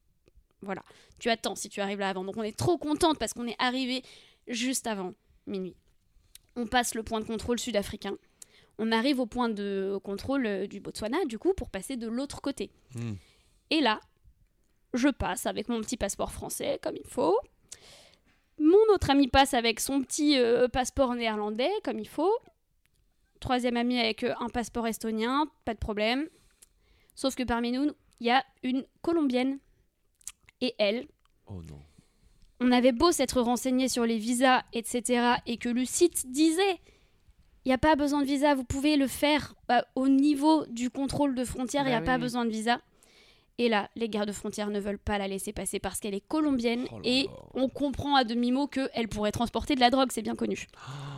Voilà, tu attends si tu arrives là avant. Donc on est trop contente parce qu'on est arrivé juste avant minuit. On passe le point de contrôle sud-africain. On arrive au point de contrôle euh, du Botswana, du coup, pour passer de l'autre côté. Mmh. Et là, je passe avec mon petit passeport français, comme il faut. Mon autre ami passe avec son petit euh, passeport néerlandais, comme il faut. Troisième ami avec euh, un passeport estonien, pas de problème. Sauf que parmi nous, il y a une Colombienne Et elle, Oh non. on avait beau s'être renseigné sur les visas, etc., et que le site disait il n'y a pas besoin de visa, vous pouvez le faire bah, au niveau du contrôle de frontières, il n'y a Bah pas oui. besoin de visa. Et là, les gardes frontières ne veulent pas la laisser passer parce qu'elle est colombienne Oh là et là. on comprend à demi-mot qu'elle pourrait transporter de la drogue, c'est bien connu.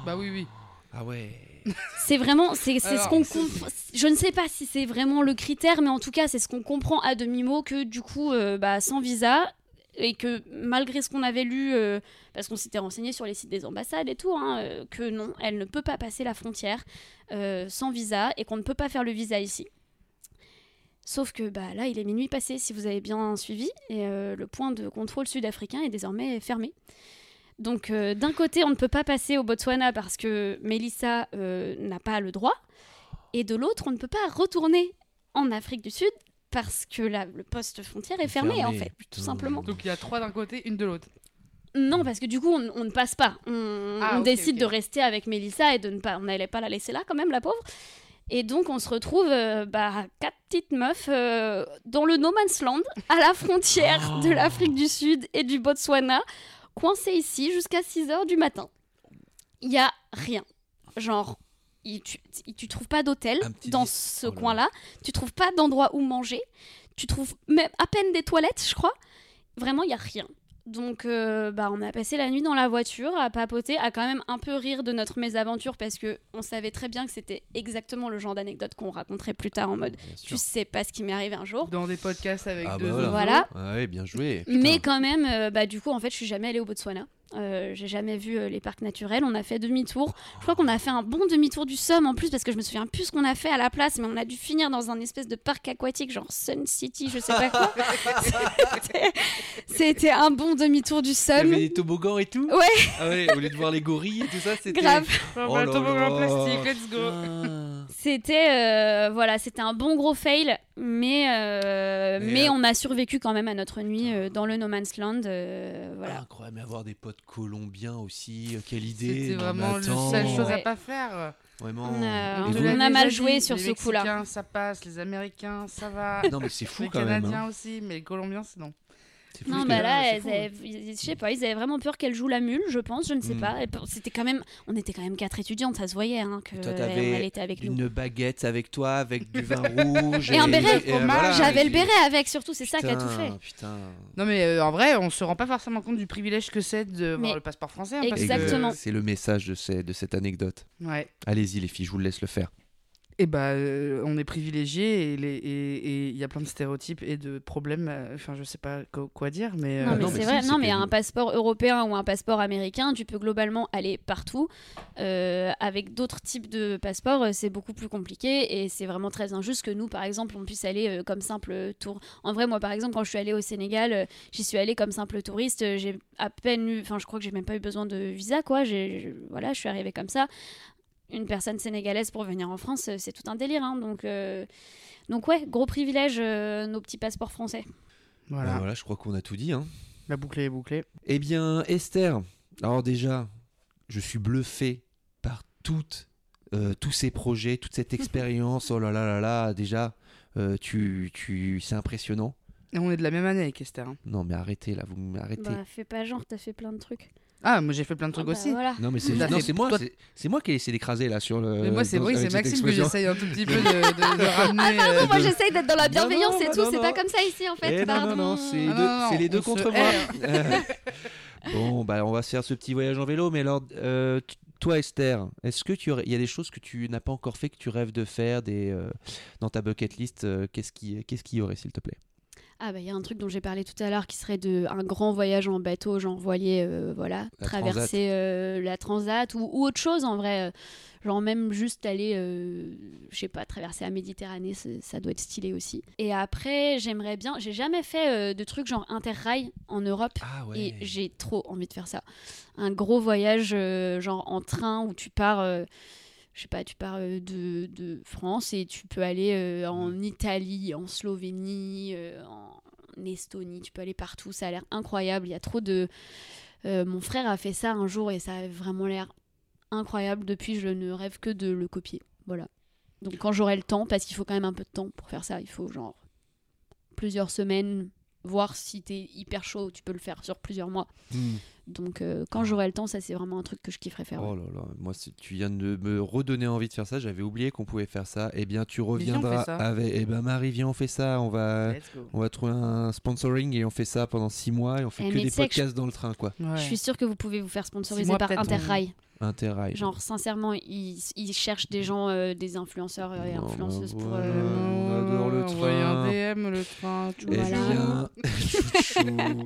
Bah oui, oui. Ah ouais. C'est vraiment, c'est c'est ce qu'on comprend. Je ne sais pas si c'est vraiment le critère, mais en tout cas, c'est ce qu'on comprend à demi-mot que du coup, euh, bah, sans visa, et que malgré ce qu'on avait lu, euh, parce qu'on s'était renseigné sur les sites des ambassades et tout, hein, euh, que non, elle ne peut pas passer la frontière euh, sans visa et qu'on ne peut pas faire le visa ici. Sauf que bah, là, il est minuit passé, si vous avez bien suivi, et euh, le point de contrôle sud-africain est désormais fermé. Donc euh, d'un côté, on ne peut pas passer au Botswana parce que Mélissa euh, n'a pas le droit, et de l'autre, on ne peut pas retourner en Afrique du Sud parce que la- le poste frontière est fermé, en fait, putain. tout simplement. Donc il y a trois d'un côté, une de l'autre. Non, parce que du coup, on, on ne passe pas. On, Ah, on décide de rester avec Mélissa et de ne pas, on n'allait pas la laisser là quand même, la pauvre. Et donc, on se retrouve, euh, bah, quatre petites meufs euh, dans le no man's land, à la frontière de l'Afrique du Sud et du Botswana, coincées ici jusqu'à 6 heures du matin. Il y a rien. Genre, il- tu, il- tu trouves pas d'hôtel dans ce Oh là là. coin-là, tu trouves pas d'endroit où manger, tu trouves même à peine des toilettes, je crois. Vraiment, il y a rien. Donc, euh, bah, on a passé la nuit dans la voiture à papoter, à quand même un peu rire de notre mésaventure parce que on savait très bien que c'était exactement le genre d'anecdote qu'on raconterait plus tard en mode tu sais pas ce qui m'est arrivé un jour. Dans des podcasts avec Ah deux bah voilà. ouais, bien joué. Mais quand même, euh, bah, du coup, en fait, je suis jamais allée au Botswana. Euh, j'ai jamais vu euh, les parcs naturels. On a fait demi-tour. Je crois qu'on a fait un bon demi-tour du Somme en plus parce que je me souviens plus ce qu'on a fait à la place, mais on a dû finir dans un espèce de parc aquatique, genre Sun City, je sais pas quoi. C'était- un bon demi-tour du Il y Somme. avait des toboggans et tout Ouais. Ah ouais, au lieu de voir les gorilles et tout ça, c'était. Grave. On Oh là. en plastique, let's go. C'était euh, voilà, c'était un bon gros fail, mais euh, Mais, mais euh, on a survécu quand même à notre nuit euh, dans le No Man's Land. euh, voilà. Incroyable, mais avoir des potes colombiens aussi, euh, quelle idée. C'était vraiment la seule chose à pas faire. Vraiment. On a- on mal joué sur les ce coup-là. Mexicains, ça passe, les Américains, ça va. Non, mais c'est fou les quand même. Canadiens hein. aussi, mais les Colombiens, c'est non. Non, bah que- là, elles fou. avaient- je sais pas, ils avaient vraiment peur qu'elle joue la mule, je pense, je ne sais Mm. pas. Et p- C'était quand même, on était quand même quatre étudiantes, ça se voyait hein, que Toi, elle, t'avais elle était avec nous. Une baguette avec toi, avec du vin rouge. Et un béret. et, euh, voilà, J'avais le béret avec, surtout, c'est ça qui a tout fait. Putain. Non, mais euh, en vrai, on se rend pas forcément compte du privilège que c'est de Mais- voir le passeport français. hein, que- Exactement. C'est le message de, ces- de cette anecdote. Ouais. Allez-y les filles, je vous le laisse le faire. Et bah, euh, on est privilégiés et les- et et il y a plein de stéréotypes et de problèmes. euh, Enfin, je sais pas quoi dire, mais. Non, euh, mais non, c'est mais vrai. si, non, c'est mais un passeport européen ou un passeport américain, tu peux globalement aller partout. Euh, avec d'autres types de passeports, c'est beaucoup plus compliqué et c'est vraiment très injuste que nous, par exemple, on puisse aller euh, comme simple tour. En vrai, moi, par exemple, quand je suis allée au Sénégal, j'y suis allée comme simple touriste. J'ai à peine eu, enfin, je crois que j'ai même pas eu besoin de visa, quoi. J'ai, voilà, je suis arrivée comme ça. Une personne sénégalaise pour venir en France, euh, c'est tout un délire. hein. donc, euh, donc ouais, gros privilège, euh, nos petits passeports français. Voilà. Voilà, je crois qu'on a tout dit. Hein. La boucle est bouclée. Eh bien, Esther, alors déjà, je suis bluffé par toutes, euh, tous ces projets, toute cette expérience. Oh là là là là, déjà, euh, tu, tu, c'est impressionnant. Et on est de la même année avec Esther. hein. Non, mais arrêtez là, vous m'arrêtez. Bah, fais pas genre, t'as fait plein de trucs. Ah, moi j'ai fait plein de trucs Ah bah, aussi. voilà. Non, mais c'est non, moi, toi- c'est- c'est moi qui ai essayé d'écraser là sur le. Mais moi, c'est oui, c'est Maxime que j'essaye un tout petit peu de, de- de ramener. Ah euh, non, moi de- j'essaye d'être dans la bienveillance non, et tout, c'est pas comme ça ici en fait. Eh non, pardon. non, non, c'est Ah les deux contre moi. bon, bah, on va se faire ce petit voyage en vélo. Mais alors, euh, toi, Esther, est-ce que tu il y a des choses que tu n'as pas encore fait que tu rêves de faire des, euh, dans ta bucket list euh, Qu'est-ce qui, qu'est-ce qu'il y aurait, s'il te plaît? Ah bah il y a un truc dont j'ai parlé tout à l'heure qui serait de un grand voyage en bateau, genre voilier, euh, voilà, La traverser euh, la transat ou, ou autre chose en vrai, euh, genre même juste aller, euh, je sais pas, traverser la Méditerranée, ça doit être stylé aussi. Et après j'aimerais bien, j'ai jamais fait de trucs genre interrail en Europe. Ah Et j'ai trop envie de faire ça. Un gros voyage, genre en train où tu pars, je sais pas, tu pars euh, de, de France et tu peux aller euh, en Italie, en Slovénie, euh, en Estonie, tu peux aller partout. Ça a l'air incroyable. Il y a trop de. Mon frère a fait ça un jour et ça a vraiment l'air incroyable. Depuis, je ne rêve que de le copier. Voilà. Donc quand j'aurai le temps, parce qu'il faut quand même un peu de temps pour faire ça, il faut genre plusieurs semaines, voir si t'es hyper chaud, tu peux le faire sur plusieurs mois. Hmm. Donc euh, quand j'aurai le temps, ça c'est vraiment un truc que je kifferais faire. ouais. Oh là là, moi si tu viens de me redonner envie de faire ça, j'avais oublié qu'on pouvait faire ça. Eh bien tu reviendras avec. Eh ben Marie, viens, on fait ça. On va, on va trouver un sponsoring et on fait ça pendant six mois et on fait Eh, que des je- podcasts dans le train quoi. Ouais. Je suis sûre que vous pouvez vous faire sponsoriser mois, par Interrail. Interrail. Genre sincèrement, ils, ils cherchent des gens, euh, des influenceurs et influenceuses bah pour. euh, on adore le Envoyez train. un DM, le train. tu Eh vois. Voilà. bien, chouchou.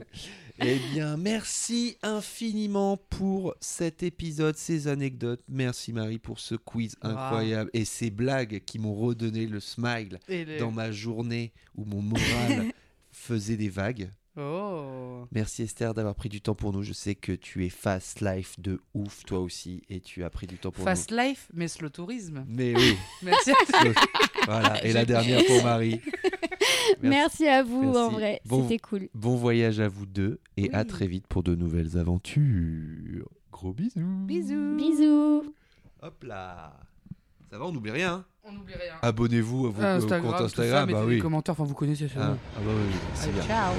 eh bien, merci infiniment pour cet épisode, ces anecdotes. Merci Marie pour ce quiz Ah. incroyable et ces blagues qui m'ont redonné le smile Et les- dans ma journée où mon moral faisait des vagues. Oh. Merci Esther d'avoir pris du temps pour nous. Je sais que tu es fast life de ouf toi aussi et tu as pris du temps pour Fast life, mais slow tourisme. nous. Mais oui, Merci. voilà. Et la dernière pour Marie. Merci. à vous Merci. en vrai, Bon- c'était cool. Bon voyage à vous deux et à très vite pour de nouvelles aventures. Gros bisous. Bisous. Bisous. Hop là. Ça va, on n'oublie rien. hein On n'oublie rien. Abonnez-vous à vos Ah, au Instagram, compte tout Instagram. ça, bah mettez oui. des commentaires, enfin vous connaissez Ah, sûrement. ah bah oui, c'est Allez, bien. ciao.